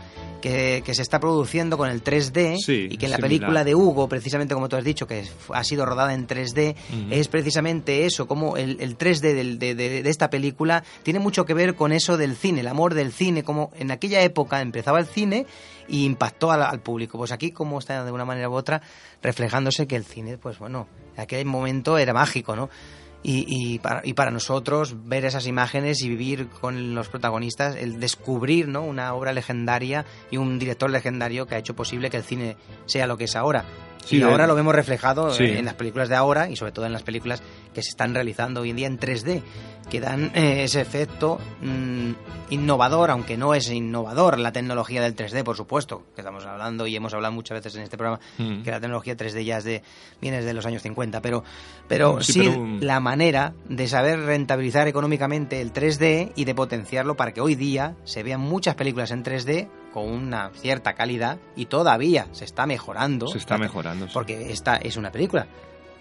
[SPEAKER 2] que, que se está produciendo con el 3D
[SPEAKER 3] Sí,
[SPEAKER 2] y que en la
[SPEAKER 3] similar.
[SPEAKER 2] película de Hugo, precisamente como tú has dicho, que ha sido rodada en 3D,
[SPEAKER 3] Ujú.
[SPEAKER 2] es precisamente eso, como el, el 3D del- de, de- de esta película tiene mucho que ver con eso del cine, el amor del cine, como en aquella época empezaba el cine y impactó al, al público. Pues aquí como está de una manera u otra reflejándose que el cine, pues bueno, en aquel momento era mágico, ¿no? Y, y, para, y para nosotros ver esas imágenes y vivir con los protagonistas, el descubrir ¿no? una obra legendaria y un director legendario que ha hecho posible que el cine sea lo que es ahora.
[SPEAKER 3] Sí,
[SPEAKER 2] y ahora lo vemos reflejado
[SPEAKER 3] Sí.
[SPEAKER 2] en las películas de ahora y sobre todo en las películas que se están realizando hoy en día en 3D, que dan eh, ese efecto mm, innovador, aunque no es innovador la tecnología del 3D, por supuesto, que estamos hablando y hemos hablado muchas veces en este programa
[SPEAKER 3] Mm.
[SPEAKER 2] que la tecnología 3D ya es de viene desde los años 50, pero pero
[SPEAKER 3] Sí,
[SPEAKER 2] sí,
[SPEAKER 3] pero,
[SPEAKER 2] la manera de saber rentabilizar económicamente el 3D y de potenciarlo para que hoy día se vean muchas películas en 3D con una cierta calidad y todavía se está mejorando.
[SPEAKER 3] Se está mejorando. sí.
[SPEAKER 2] Porque esta es una película.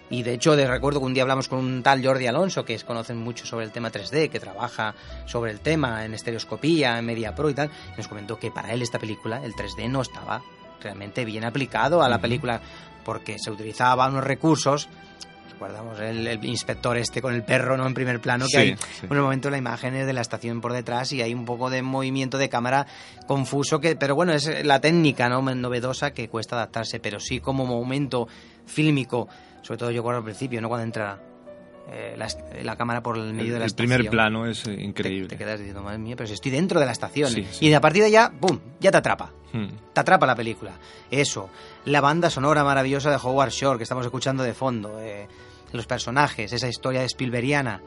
[SPEAKER 2] Y de hecho, de recuerdo que un día hablamos con un tal Jordi Alonso, que es, conocen mucho sobre el tema 3D, que trabaja sobre el tema en estereoscopía, en Media Pro y tal, y nos comentó que para él esta película, el 3D no estaba realmente bien aplicado a la
[SPEAKER 3] Ujú.
[SPEAKER 2] película, porque se utilizaban unos recursos. Recordamos el, el inspector este con el perro, ¿no? En primer plano, que
[SPEAKER 3] Sí,
[SPEAKER 2] hay
[SPEAKER 3] sí.
[SPEAKER 2] en un momento la imagen es de la estación por detrás y hay un poco de movimiento de cámara confuso, que pero bueno, es la técnica no novedosa que cuesta adaptarse, pero sí como momento fílmico, sobre todo yo recuerdo al principio, ¿no? Cuando entra eh, la, la cámara por el medio
[SPEAKER 3] El,
[SPEAKER 2] de la
[SPEAKER 3] el
[SPEAKER 2] estación.
[SPEAKER 3] primer plano es eh,
[SPEAKER 2] Te,
[SPEAKER 3] increíble.
[SPEAKER 2] te quedas diciendo, madre mía, pero si estoy dentro de la estación.
[SPEAKER 3] Sí, sí.
[SPEAKER 2] Y a partir de allá, ¡pum! Ya te atrapa.
[SPEAKER 3] Mm.
[SPEAKER 2] Te atrapa la película. Eso. La banda sonora maravillosa de Howard Shore que estamos escuchando de fondo. eh, los personajes, esa historia Spielbergiana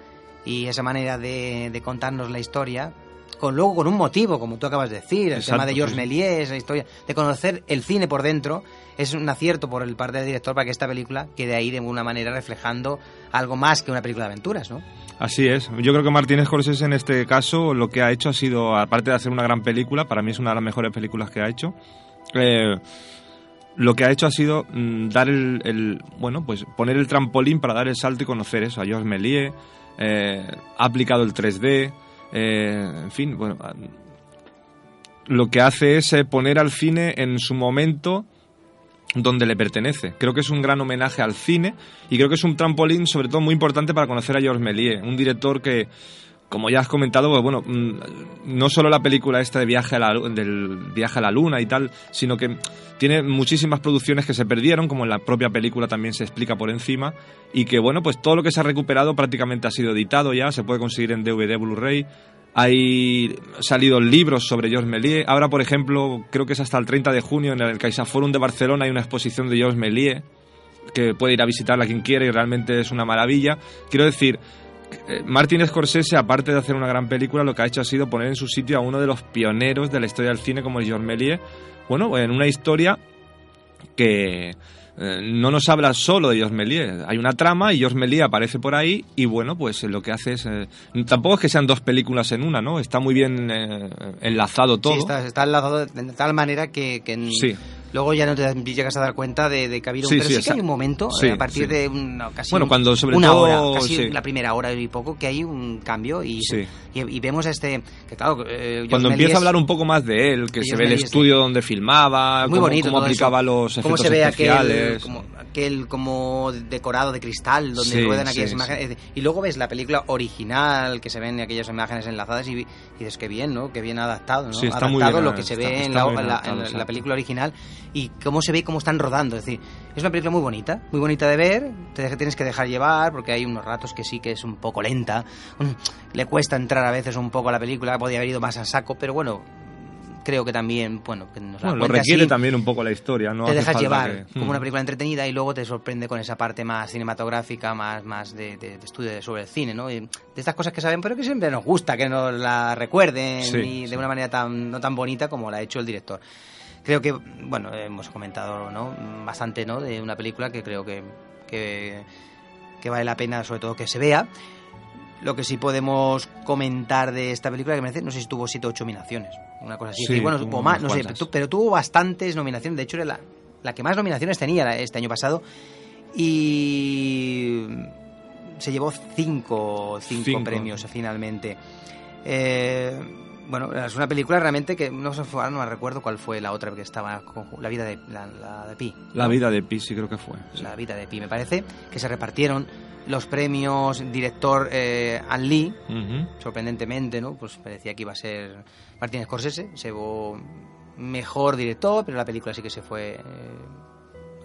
[SPEAKER 2] y esa manera de, de contarnos la historia. Con, luego con un motivo, como tú acabas de decir, el
[SPEAKER 3] Exacto,
[SPEAKER 2] tema de George
[SPEAKER 3] sí.
[SPEAKER 2] Méliès, esa historia, de conocer el cine por dentro, es un acierto por el parte del director para que esta película quede ahí de alguna manera reflejando algo más que una película de aventuras, ¿no?
[SPEAKER 3] Así es. Yo creo que Martin Scorsese en este caso lo que ha hecho ha sido, aparte de hacer una gran película, para mí es una de las mejores películas que ha hecho, eh, lo que ha hecho ha sido mm, dar el, el- bueno, pues poner el trampolín para dar el salto y conocer eso. A Georges Méliès, eh, ha aplicado el 3D, eh, en fin, bueno, a- lo que hace es eh, poner al cine en su momento donde le pertenece. Creo que es un gran homenaje al cine y creo que es un trampolín sobre todo muy importante para conocer a Georges Méliès, un director que como ya has comentado, pues bueno, mm, no solo la película esta de viaje a la, del viaje a la luna y tal, sino que tiene muchísimas producciones que se perdieron, como en la propia película también se explica por encima, y que bueno, pues todo lo que se ha recuperado prácticamente ha sido editado ya, se puede conseguir en DVD, Blu-ray, hay salido libros sobre Georges Méliès. Ahora, por ejemplo, creo que es hasta el 30 de junio en el CaixaForum de Barcelona hay una exposición de Georges Méliès que puede ir a visitarla quien quiere y realmente es una maravilla. Quiero decir, Martin Scorsese, aparte de hacer una gran película, lo que ha hecho ha sido poner en su sitio a uno de los pioneros de la historia del cine como es Georges Méliès. Bueno, en una historia que eh, no nos habla solo de Georges Méliès. Hay una trama y Georges Méliès aparece por ahí y bueno, pues eh, lo que hace es... eh, tampoco es que sean dos películas en una, ¿no? Está muy bien eh, enlazado todo.
[SPEAKER 2] Sí, está, está enlazado de tal manera que, que en-
[SPEAKER 3] Sí.
[SPEAKER 2] Luego ya no te llegas a dar cuenta de, de que ha habido
[SPEAKER 3] Sí,
[SPEAKER 2] un... Pero
[SPEAKER 3] sí,
[SPEAKER 2] sí, que hay un momento,
[SPEAKER 3] sí,
[SPEAKER 2] eh, a partir de una, casi
[SPEAKER 3] Bueno, cuando sobre
[SPEAKER 2] una
[SPEAKER 3] todo,
[SPEAKER 2] hora, casi la primera hora y poco, que hay un cambio y, y, y vemos a este... Que claro, eh,
[SPEAKER 3] Cuando empieza a hablar un poco más de él, que se ve el estudio donde filmaba,
[SPEAKER 2] muy
[SPEAKER 3] cómo,
[SPEAKER 2] bonito
[SPEAKER 3] cómo aplicaba
[SPEAKER 2] eso.
[SPEAKER 3] los
[SPEAKER 2] cómo
[SPEAKER 3] efectos
[SPEAKER 2] se ve
[SPEAKER 3] especiales.
[SPEAKER 2] aquel como, aquel como decorado de cristal donde ruedan aquellas imágenes y luego ves la película original que se ven aquellas imágenes enlazadas y, y dices que bien no que bien adaptado ¿no?
[SPEAKER 3] Sí, está
[SPEAKER 2] adaptado
[SPEAKER 3] muy bien,
[SPEAKER 2] lo que se ve en, la, en película original y cómo se ve y cómo están rodando es decir es una película muy bonita muy bonita de ver te tienes que dejar llevar porque hay unos ratos que sí que es un poco lenta le cuesta entrar a veces un poco a la película podía haber ido más a saco pero bueno creo que también, bueno, que nos la
[SPEAKER 3] Bueno, lo requiere
[SPEAKER 2] así,
[SPEAKER 3] también un poco la historia, ¿no?
[SPEAKER 2] te dejas llevar
[SPEAKER 3] que-
[SPEAKER 2] como
[SPEAKER 3] Mm.
[SPEAKER 2] una película entretenida y luego te sorprende con esa parte más cinematográfica, más, más de, de- de estudio sobre el cine, ¿no? Y de estas cosas que saben, pero que siempre nos gusta que nos la recuerden
[SPEAKER 3] Sí,
[SPEAKER 2] y de
[SPEAKER 3] sí.
[SPEAKER 2] una manera tan, no tan bonita como la ha hecho el director. Creo que, bueno, hemos comentado ¿no? bastante ¿no? de una película que creo que, que, que vale la pena sobre todo que se vea. Lo que sí podemos comentar de esta película que merece, no sé si tuvo 7 o 8 nominaciones, una cosa así.
[SPEAKER 3] Sí,
[SPEAKER 2] Y bueno,
[SPEAKER 3] tuvo
[SPEAKER 2] más, no sé, pero tuvo bastantes nominaciones, de hecho era la, la que más nominaciones tenía este año pasado y se llevó 5 cinco,
[SPEAKER 3] Cinco.
[SPEAKER 2] premios finalmente. Eh, bueno, es una película realmente que no sé, ahora no me recuerdo cuál fue la otra que estaba la vida de la, la de Pi.
[SPEAKER 3] La vida de Pi, sí creo que fue. sí.
[SPEAKER 2] La vida de Pi, me parece, que se repartieron los premios director eh, An Lee, sorprendentemente, ¿no? Pues parecía que iba a ser Martin Scorsese, se llevó mejor director, pero la película sí que se fue, eh,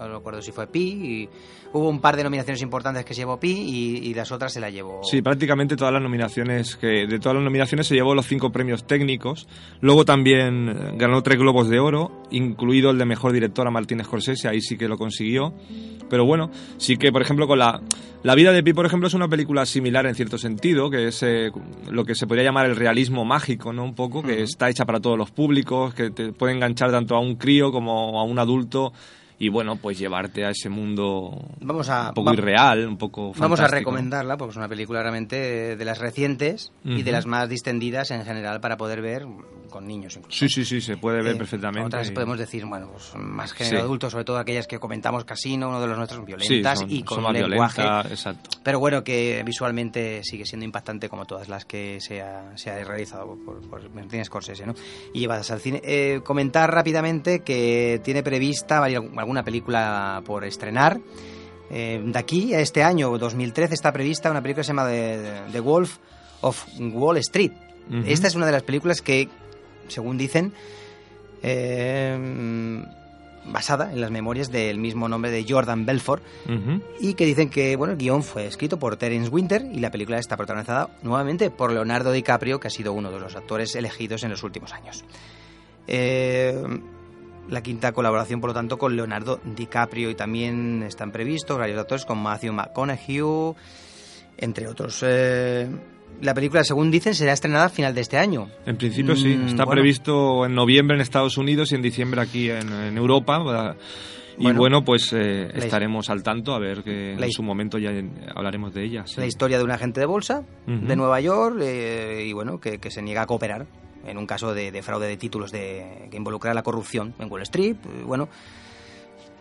[SPEAKER 2] no recuerdo si fue Pi, y hubo un par de nominaciones importantes que se llevó Pi y, y las otras se la llevó...
[SPEAKER 3] Sí, prácticamente todas las nominaciones que de todas las nominaciones se llevó los cinco premios técnicos. Luego también eh, ganó tres globos de oro, incluido el de mejor director a Martín Scorsese, ahí sí que lo consiguió. Pero bueno, sí que por ejemplo con la la vida de Pi, por ejemplo, es una película similar en cierto sentido, que es eh, lo que se podría llamar el realismo mágico, ¿no? Un poco, que
[SPEAKER 2] Ujú.
[SPEAKER 3] está hecha para todos los públicos, que te puede enganchar tanto a un crío como a un adulto y bueno, pues llevarte a ese mundo
[SPEAKER 2] Vamos a,
[SPEAKER 3] un poco
[SPEAKER 2] va-
[SPEAKER 3] irreal, un poco
[SPEAKER 2] Vamos a
[SPEAKER 3] fantástico.
[SPEAKER 2] recomendarla porque es una película realmente de las recientes y de las más distendidas en general para poder ver con niños incluso.
[SPEAKER 3] Sí, sí, sí, se puede ver
[SPEAKER 2] Eh,
[SPEAKER 3] perfectamente.
[SPEAKER 2] Otras
[SPEAKER 3] y-
[SPEAKER 2] podemos decir, bueno, pues más género
[SPEAKER 3] Sí.
[SPEAKER 2] adulto, sobre todo aquellas que comentamos Casino, uno de los nuestros, violentas
[SPEAKER 3] son-
[SPEAKER 2] y
[SPEAKER 3] son
[SPEAKER 2] con
[SPEAKER 3] más
[SPEAKER 2] lenguaje.
[SPEAKER 3] violentas, exacto.
[SPEAKER 2] Pero bueno, que visualmente sigue siendo impactante como todas las que se ha, se ha realizado por, por Martin Scorsese, ¿no? Y llevadas al cine. Eh, comentar rápidamente que tiene prevista vari- alguna película por estrenar. Eh, de aquí a este año, 2013, está prevista una película que se llama The, The Wolf of Wall Street. Esta es una de las películas que, según dicen, eh, basada en las memorias del mismo nombre de Jordan Belfort, y que dicen que bueno el guion fue escrito por Terence Winter y la película está protagonizada nuevamente por Leonardo DiCaprio, que ha sido uno de los actores elegidos en los últimos años. Eh, la quinta colaboración, por lo tanto, con Leonardo DiCaprio y también están previstos varios actores con Matthew McConaughey, entre otros. Eh, la película, según dicen, será estrenada a final de este año.
[SPEAKER 3] En principio sí,
[SPEAKER 2] Mm,
[SPEAKER 3] está
[SPEAKER 2] bueno.
[SPEAKER 3] previsto en noviembre en Estados Unidos y en diciembre aquí en, en Europa. ¿verdad? Y
[SPEAKER 2] Bueno.
[SPEAKER 3] bueno, pues eh, estaremos al tanto a ver que en su momento ya hablaremos de ella. sí.
[SPEAKER 2] La historia de un agente de bolsa de Nueva York eh, y bueno, que, que se niega a cooperar en un caso de, de fraude de títulos de, que involucra la corrupción en Wall Street. eh, Bueno,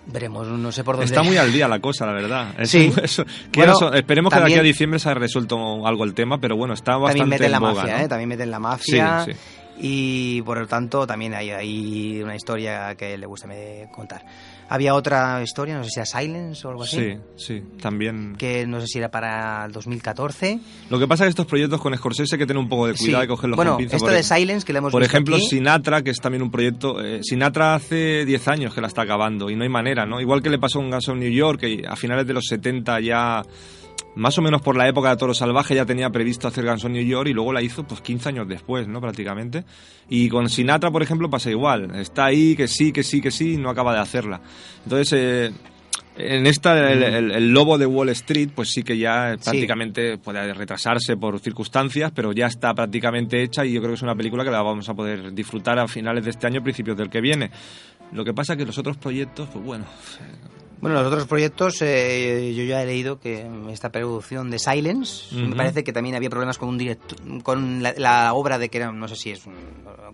[SPEAKER 2] veremos, no sé por dónde.
[SPEAKER 3] Está muy al día la cosa, la verdad.
[SPEAKER 2] Sí. [LAUGHS]
[SPEAKER 3] eso-
[SPEAKER 2] Bueno,
[SPEAKER 3] esperemos que de aquí a diciembre se haya resuelto algo el tema, pero bueno, está bastante
[SPEAKER 2] También meten la
[SPEAKER 3] boga,
[SPEAKER 2] mafia,
[SPEAKER 3] ¿no?
[SPEAKER 2] ¿eh? También meten la mafia.
[SPEAKER 3] Sí, sí.
[SPEAKER 2] Y por lo tanto también hay, hay una historia que le gusta contar. Había otra historia, no sé si era Silence o algo así.
[SPEAKER 3] Sí, sí, también.
[SPEAKER 2] Que no sé si era para el 2014.
[SPEAKER 3] Lo que pasa es que estos proyectos con Scorsese hay que tener un poco de cuidado
[SPEAKER 2] Sí.
[SPEAKER 3] y cogerlos
[SPEAKER 2] Bueno,
[SPEAKER 3] con pinzas.
[SPEAKER 2] esto de Silence, que lo hemos
[SPEAKER 3] Por
[SPEAKER 2] visto
[SPEAKER 3] ejemplo,
[SPEAKER 2] aquí.
[SPEAKER 3] Sinatra, que es también un proyecto... eh, Sinatra hace 10 años que la está acabando y no hay manera, ¿no? Igual que le pasó a un N' New York, que a finales de los 70 ya... Más o menos por la época de Toro Salvaje ya tenía previsto hacer Guns N' New York y luego la hizo pues 15 años después, ¿no? Prácticamente. Y con Sinatra, por ejemplo, pasa igual. Está ahí, que sí, que sí, que sí, y no acaba de hacerla. Entonces... eh, en esta, el, el- el lobo de Wall Street, pues sí que ya prácticamente puede retrasarse por circunstancias, pero ya está prácticamente hecha y yo creo que es una película que la vamos a poder disfrutar a finales de este año, principios del que viene. Lo que pasa que los otros proyectos, pues bueno,
[SPEAKER 2] Bueno, los otros proyectos, eh, yo ya he leído que esta producción de Silence, me parece que también había problemas con un director, con la, la obra de que era, no sé si es un,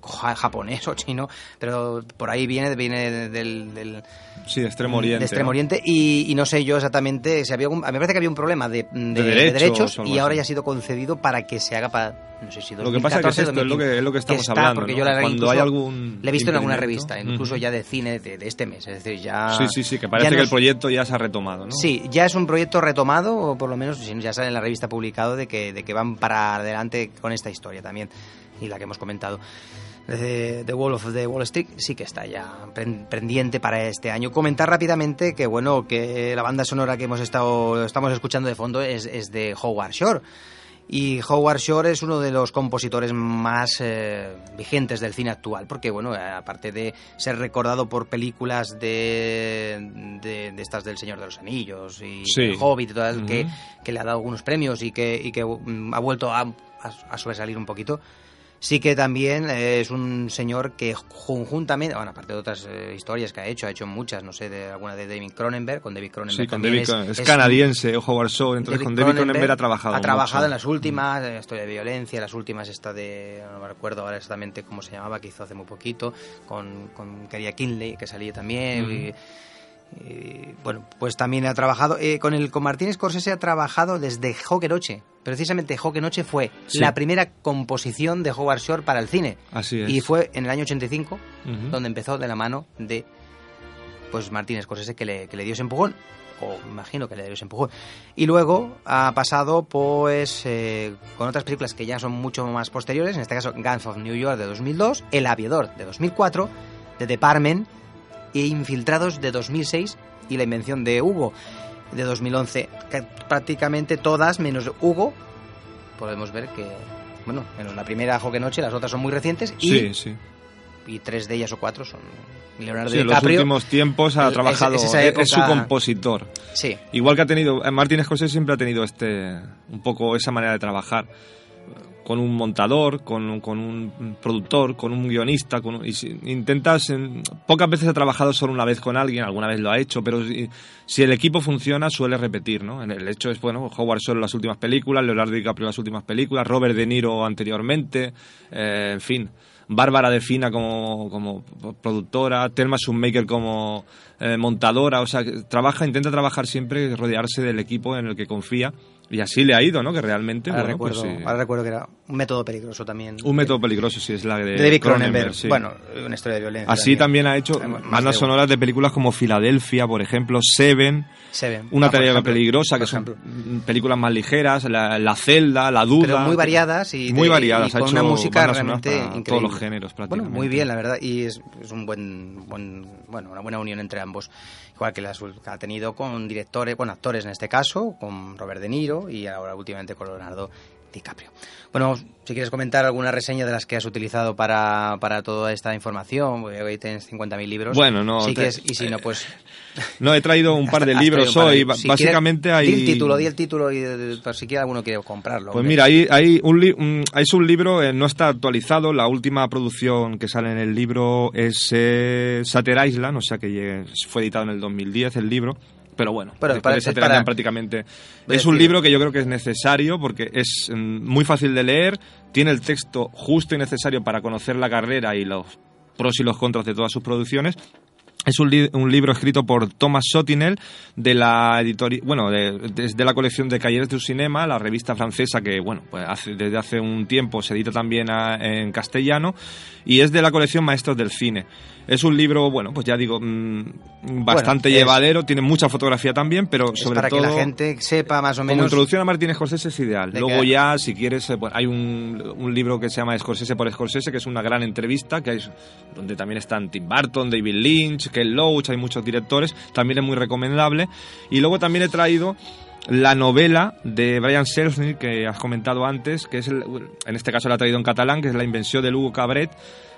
[SPEAKER 2] ja- japonés o chino, pero por ahí viene, viene del, del
[SPEAKER 3] sí, de Extremo Oriente.
[SPEAKER 2] de Extremo
[SPEAKER 3] ¿no?
[SPEAKER 2] Oriente y, y no sé yo exactamente si había un- me parece que había un problema de, de- de
[SPEAKER 3] derechos
[SPEAKER 2] derechos, y ahora ya ha sido concedido para que se haga para no sé si
[SPEAKER 3] Lo que pasa que es
[SPEAKER 2] 2014,
[SPEAKER 3] esto, es lo que, es lo que estamos
[SPEAKER 2] está,
[SPEAKER 3] hablando.
[SPEAKER 2] porque
[SPEAKER 3] ¿no?
[SPEAKER 2] yo la
[SPEAKER 3] Cuando hay algún.
[SPEAKER 2] le he visto en alguna revista incluso
[SPEAKER 3] ujú.
[SPEAKER 2] ya de cine de, de este mes es decir ya
[SPEAKER 3] Sí, sí, sí, que parece que
[SPEAKER 2] nos-
[SPEAKER 3] el proyecto ya se ha retomado, ¿no?
[SPEAKER 2] Sí, ya es un proyecto retomado, o por lo menos ya sale en la revista publicado de que, de que van para adelante con esta historia también, y la que hemos comentado. De The Wall of the Wall Street sí que está ya pen- pendiente para este año. Comentar rápidamente que bueno, que la banda sonora que hemos estado estamos escuchando de fondo es, es de Howard Shore Y Howard Shore es uno de los compositores más eh, vigentes del cine actual, porque, bueno, eh, aparte de ser recordado por películas de, de, de estas del Señor de los Anillos y
[SPEAKER 3] Sí.
[SPEAKER 2] El Hobbit
[SPEAKER 3] Ujú.
[SPEAKER 2] que, que le ha dado algunos premios y que, y que mm, ha vuelto a, a- a sobresalir un poquito, sí que también eh, es un señor que conjuntamente, bueno, aparte de otras eh, historias que ha hecho, ha hecho muchas, no sé, de alguna de David Cronenberg, con David Cronenberg
[SPEAKER 3] Sí, con
[SPEAKER 2] también
[SPEAKER 3] David, es, canadiense, Howard Shore, entonces con David Cronenberg ha trabajado
[SPEAKER 2] Ha trabajado
[SPEAKER 3] mucho.
[SPEAKER 2] en las últimas, en la historia de violencia, las últimas esta de, no me recuerdo ahora exactamente cómo se llamaba, que hizo hace muy poquito, con, con Keria Kinley, que salía también. Y- y, bueno, pues también ha trabajado, eh, con el con Martín Scorsese ha trabajado desde Joque Noche. Precisamente Joque Noche fue
[SPEAKER 3] Sí.
[SPEAKER 2] la primera composición de Howard Shore para el cine.
[SPEAKER 3] Así es.
[SPEAKER 2] Y fue en el año 85
[SPEAKER 3] Ujú.
[SPEAKER 2] donde empezó de la mano de pues Martín Scorsese que le, que le dio ese empujón o imagino que le dio ese empujón y luego ha pasado pues eh, con otras películas que ya son mucho más posteriores en este caso Guns of New York de 2002 El Aviador de 2004 The Department e Infiltrados de 2006 y La Invención de Hugo de 2011 que prácticamente todas menos Hugo podemos ver que bueno menos la primera Joque Noche las otras son muy recientes y
[SPEAKER 3] Sí, sí.
[SPEAKER 2] y tres de ellas o cuatro son Leonardo
[SPEAKER 3] Sí, en los
[SPEAKER 2] DiCaprio.
[SPEAKER 3] últimos tiempos ha trabajado,
[SPEAKER 2] es
[SPEAKER 3] su compositor.
[SPEAKER 2] Sí.
[SPEAKER 3] Igual que ha tenido, eh, Martin Scorsese siempre ha tenido este, un poco esa manera de trabajar con un montador, con, un- con un productor, con un guionista, con y intentas, en- pocas veces ha trabajado solo una vez con alguien, alguna vez lo ha hecho, pero si, si el equipo funciona suele repetir, ¿no? En El hecho es, bueno, Howard Shore en las últimas películas, Leonardo DiCaprio en las últimas películas, Robert De Niro anteriormente, eh, en fin. Bárbara de Fina como, como productora, Thelma Schoonmaker como eh, montadora, o sea, trabaja, intenta trabajar siempre, rodearse del equipo en el que confía, y así le ha ido, ¿no? Que realmente,
[SPEAKER 2] Ahora,
[SPEAKER 3] bueno,
[SPEAKER 2] recuerdo,
[SPEAKER 3] pues sí.
[SPEAKER 2] ahora recuerdo que era un método peligroso también.
[SPEAKER 3] Un método peligroso, sí, es la de,
[SPEAKER 2] David Cronenberg.
[SPEAKER 3] sí.
[SPEAKER 2] Bueno, una historia de violencia.
[SPEAKER 3] Así también ha hecho bandas
[SPEAKER 2] de
[SPEAKER 3] sonoras de películas como Filadelfia, por ejemplo, Seven,
[SPEAKER 2] Seven.
[SPEAKER 3] Una
[SPEAKER 2] Ah,
[SPEAKER 3] tarea
[SPEAKER 2] ejemplo,
[SPEAKER 3] peligrosa, que son películas más ligeras, La, La Celda, La Duda.
[SPEAKER 2] Pero muy variadas y,
[SPEAKER 3] Muy variadas,
[SPEAKER 2] y
[SPEAKER 3] ha
[SPEAKER 2] con
[SPEAKER 3] hecho
[SPEAKER 2] una música realmente increíble.
[SPEAKER 3] todos los géneros,
[SPEAKER 2] Bueno,
[SPEAKER 3] prácticamente.
[SPEAKER 2] muy bien, la verdad, y es, es un buen, buen, bueno, una buena unión entre ambos. Igual que las ha tenido con directores, bueno, actores en este caso, con Robert De Niro y ahora últimamente con Leonardo DiCaprio. Bueno, si quieres comentar alguna reseña de las que has utilizado para, para toda esta información, hoy tienes 50.000 libros.
[SPEAKER 3] Bueno, no,
[SPEAKER 2] Si
[SPEAKER 3] te-
[SPEAKER 2] quieres, y si no, pues...
[SPEAKER 3] No, he traído un par de [LAUGHS] libros
[SPEAKER 2] de
[SPEAKER 3] hoy.
[SPEAKER 2] Si
[SPEAKER 3] Básicamente
[SPEAKER 2] quieres,
[SPEAKER 3] hay.
[SPEAKER 2] Di el título, di el título y de- de- por si quiere alguno quiere comprarlo.
[SPEAKER 3] Pues
[SPEAKER 2] hombre.
[SPEAKER 3] mira, hay, hay un, li- un- es un libro, eh, no está actualizado. La última producción que sale en el libro es eh, Satter Island, o sea que fue editado en el 2010 el libro. Pero bueno,
[SPEAKER 2] Pero
[SPEAKER 3] después
[SPEAKER 2] para-
[SPEAKER 3] de
[SPEAKER 2] es
[SPEAKER 3] Shutter
[SPEAKER 2] para-
[SPEAKER 3] Island prácticamente. Es un libro que yo creo que es necesario porque es mm, muy fácil de leer, tiene el texto justo y necesario para conocer la carrera y los pros y los contras de todas sus producciones. Es un, li- un libro escrito por Thomas Sotinel de la editori- bueno, de, desde la colección de Cahiers du Cinema, la revista francesa que, bueno, pues hace- desde hace un tiempo se edita también a- en castellano y es de la colección Maestros del Cine. Es un libro, bueno, pues ya digo, mm, bastante
[SPEAKER 2] es-
[SPEAKER 3] llevadero, tiene mucha fotografía también, pero
[SPEAKER 2] Es
[SPEAKER 3] sobre
[SPEAKER 2] para
[SPEAKER 3] todo
[SPEAKER 2] que la gente sepa más o
[SPEAKER 3] como
[SPEAKER 2] menos...
[SPEAKER 3] introducción a Martín Scorsese es ideal.
[SPEAKER 2] De
[SPEAKER 3] Luego
[SPEAKER 2] que-
[SPEAKER 3] ya, si quieres, eh, bueno, hay un, un libro que se llama Scorsese por Scorsese, que es una gran entrevista, que hay, donde también están Tim Burton, David Lynch, Ken Loach, hay muchos directores, también es muy recomendable. Y luego también he traído la novela de Brian Selznick que has comentado antes, que es, el- en este caso la ha traído en catalán, que es La invención de Hugo Cabret,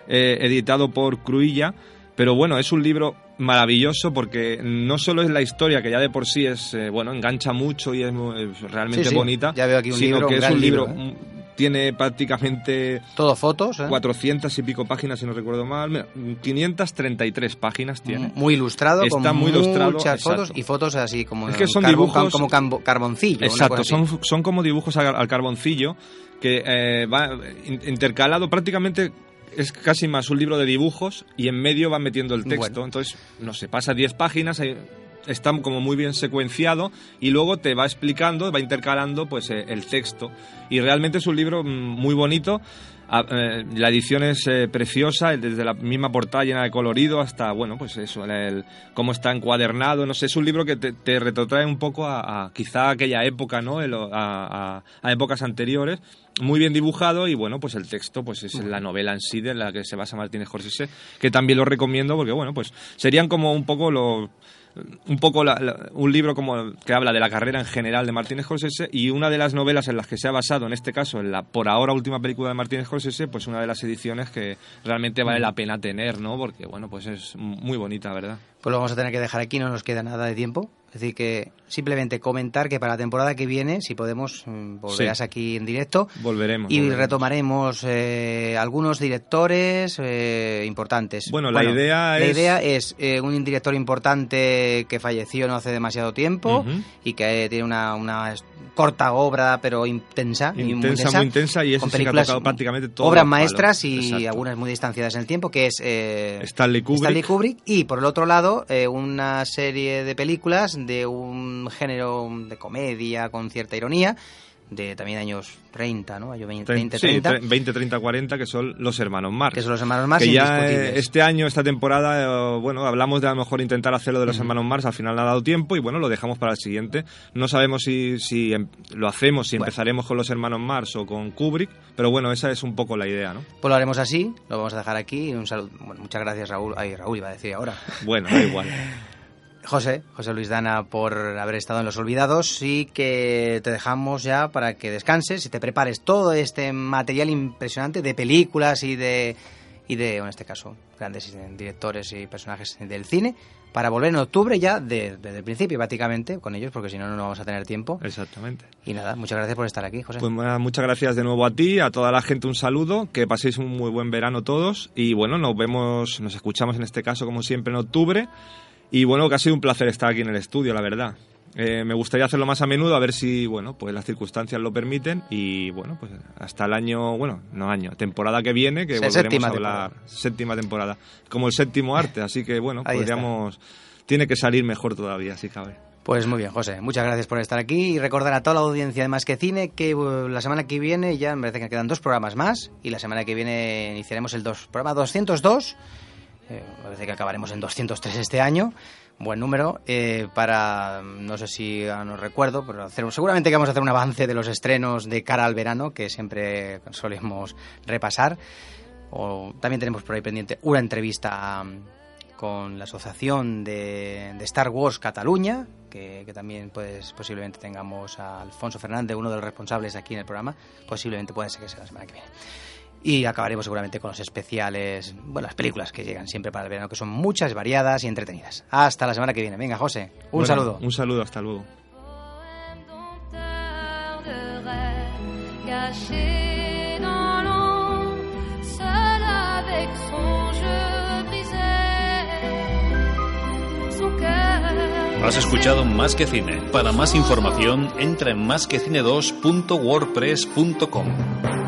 [SPEAKER 3] eh, editado por Cruilla. Pero bueno, es un libro maravilloso porque no solo es la historia, que ya de por sí es, eh, bueno, engancha mucho y es, es realmente
[SPEAKER 2] Sí, sí,
[SPEAKER 3] bonita,
[SPEAKER 2] ya veo aquí un
[SPEAKER 3] sino
[SPEAKER 2] libro,
[SPEAKER 3] que
[SPEAKER 2] un
[SPEAKER 3] es un libro,
[SPEAKER 2] libro, ¿eh?
[SPEAKER 3] mm, tiene prácticamente
[SPEAKER 2] Todo fotos, ¿eh?
[SPEAKER 3] 400 y pico páginas, si no recuerdo mal, Mira, 533 páginas tiene.
[SPEAKER 2] Muy ilustrado,
[SPEAKER 3] Está
[SPEAKER 2] con
[SPEAKER 3] muy ilustrado,
[SPEAKER 2] muchas fotos y fotos así como
[SPEAKER 3] Es que son
[SPEAKER 2] carbon-
[SPEAKER 3] dibujos-
[SPEAKER 2] como cambo- carboncillo.
[SPEAKER 3] Exacto, son, son como dibujos al, al carboncillo que va in- intercalado prácticamente es casi más un libro de dibujos y en medio va metiendo el texto.
[SPEAKER 2] Bueno.
[SPEAKER 3] Entonces, no sé, pasa 10 páginas, está como muy bien secuenciado y luego te va explicando, va intercalando pues eh, el texto. Y realmente es un libro mm, muy bonito. Ah, eh, la edición es eh, preciosa, desde la misma portada llena de colorido hasta, bueno, pues eso, el, el- cómo está encuadernado, no sé, es un libro que te, te retrotrae un poco a, a quizá aquella época, ¿no? A- a épocas anteriores, muy bien dibujado y, bueno, pues el texto pues es la novela en sí de la que se basa Martínez Scorsese, que también lo recomiendo porque, bueno, pues serían como un poco los un poco un libro como que habla de la carrera en general de Martínez Scorsese y una de las novelas en las que se ha basado, en este caso, en la por ahora última película de Martínez Scorsese, pues una de las ediciones que realmente vale la pena tener, ¿no? Porque, bueno, pues es muy bonita, ¿verdad?
[SPEAKER 2] Pues lo vamos a tener que dejar aquí, no nos queda nada de tiempo. Es decir, que simplemente comentar que para la temporada que viene, si podemos, mm, volverás aquí en directo.
[SPEAKER 3] Volveremos.
[SPEAKER 2] Y retomaremos eh, algunos directores eh, importantes.
[SPEAKER 3] Bueno, la idea
[SPEAKER 2] es... La idea es eh, un director importante que falleció no hace demasiado tiempo y que tiene una, una corta obra, pero intensa.
[SPEAKER 3] Intensa, muy intensa, y es que ha tocado prácticamente todo.
[SPEAKER 2] Obras maestras y algunas muy distanciadas en el tiempo, que es
[SPEAKER 3] Stanley, Kubrick.
[SPEAKER 2] Stanley Kubrick. Y por el otro lado, una serie de películas de un género de comedia con cierta ironía, de también años 30, ¿no? Años 20, 30.
[SPEAKER 3] Sí, 20, 30, 40, que son los hermanos Marx.
[SPEAKER 2] Que son los hermanos Marx
[SPEAKER 3] Que ya este año, esta temporada, eh, bueno, hablamos de a lo mejor intentar hacerlo de los hermanos Marx, al final no ha dado tiempo y bueno, lo dejamos para el siguiente. No sabemos si, si em, lo hacemos, si empezaremos con los hermanos Marx o con Kubrick, pero bueno, esa es un poco la idea, ¿no?
[SPEAKER 2] Pues lo haremos así, lo vamos a dejar aquí. Un saludo. Bueno, muchas gracias, Raúl. Ay, Raúl iba a decir ahora.
[SPEAKER 3] Bueno, da igual. [LAUGHS]
[SPEAKER 2] José, José Luis Dana, por haber estado en Los Olvidados y que te dejamos ya para que descanses y te prepares todo este material impresionante de películas y de, y de en este caso, grandes directores y personajes del cine para volver en octubre ya desde el principio prácticamente con ellos porque si no no vamos a tener tiempo.
[SPEAKER 3] Exactamente.
[SPEAKER 2] Y nada, muchas gracias por estar aquí, José.
[SPEAKER 3] Pues muchas gracias de nuevo a ti, a toda la gente un saludo, que paséis un muy buen verano todos y bueno, nos vemos, nos escuchamos en este caso como siempre en octubre. Y bueno, que ha sido un placer estar aquí en el estudio, la verdad. Eh, me gustaría hacerlo más a menudo, a ver si, bueno, pues las circunstancias lo permiten y, bueno, pues hasta el año, bueno, no año, temporada que viene, que volveremos a hablar, séptima temporada, como el séptimo arte, [LAUGHS] así que, bueno, podríamos, tiene que salir mejor todavía, si cabe.
[SPEAKER 2] Pues muy bien, José. Muchas gracias por estar aquí y recordar a toda la audiencia de Más que Cine que uh, la semana que viene ya me parece que quedan dos programas más y la semana que viene iniciaremos el dos, programa 202 eh, parece que acabaremos en 203 este año. Buen número. Eh, para, no sé si no recuerdo, pero seguramente que vamos a hacer un avance de los estrenos de cara al verano, que siempre solemos repasar. O, también tenemos por ahí pendiente una entrevista mm, con la asociación de, Star Wars Cataluña, que, que, también pues, posiblemente tengamos a Alfonso Fernández, uno de los responsables aquí en el programa. Posiblemente puede ser que sea la semana que viene. Y acabaremos seguramente con los especiales, bueno, las películas que llegan siempre para el verano, que son muchas, variadas y entretenidas. Hasta la semana que viene. Venga, José, un saludo.
[SPEAKER 3] Un saludo, hasta luego.
[SPEAKER 4] Has escuchado Más que Cine. Para más información, entra en másquecine2.wordpress.com.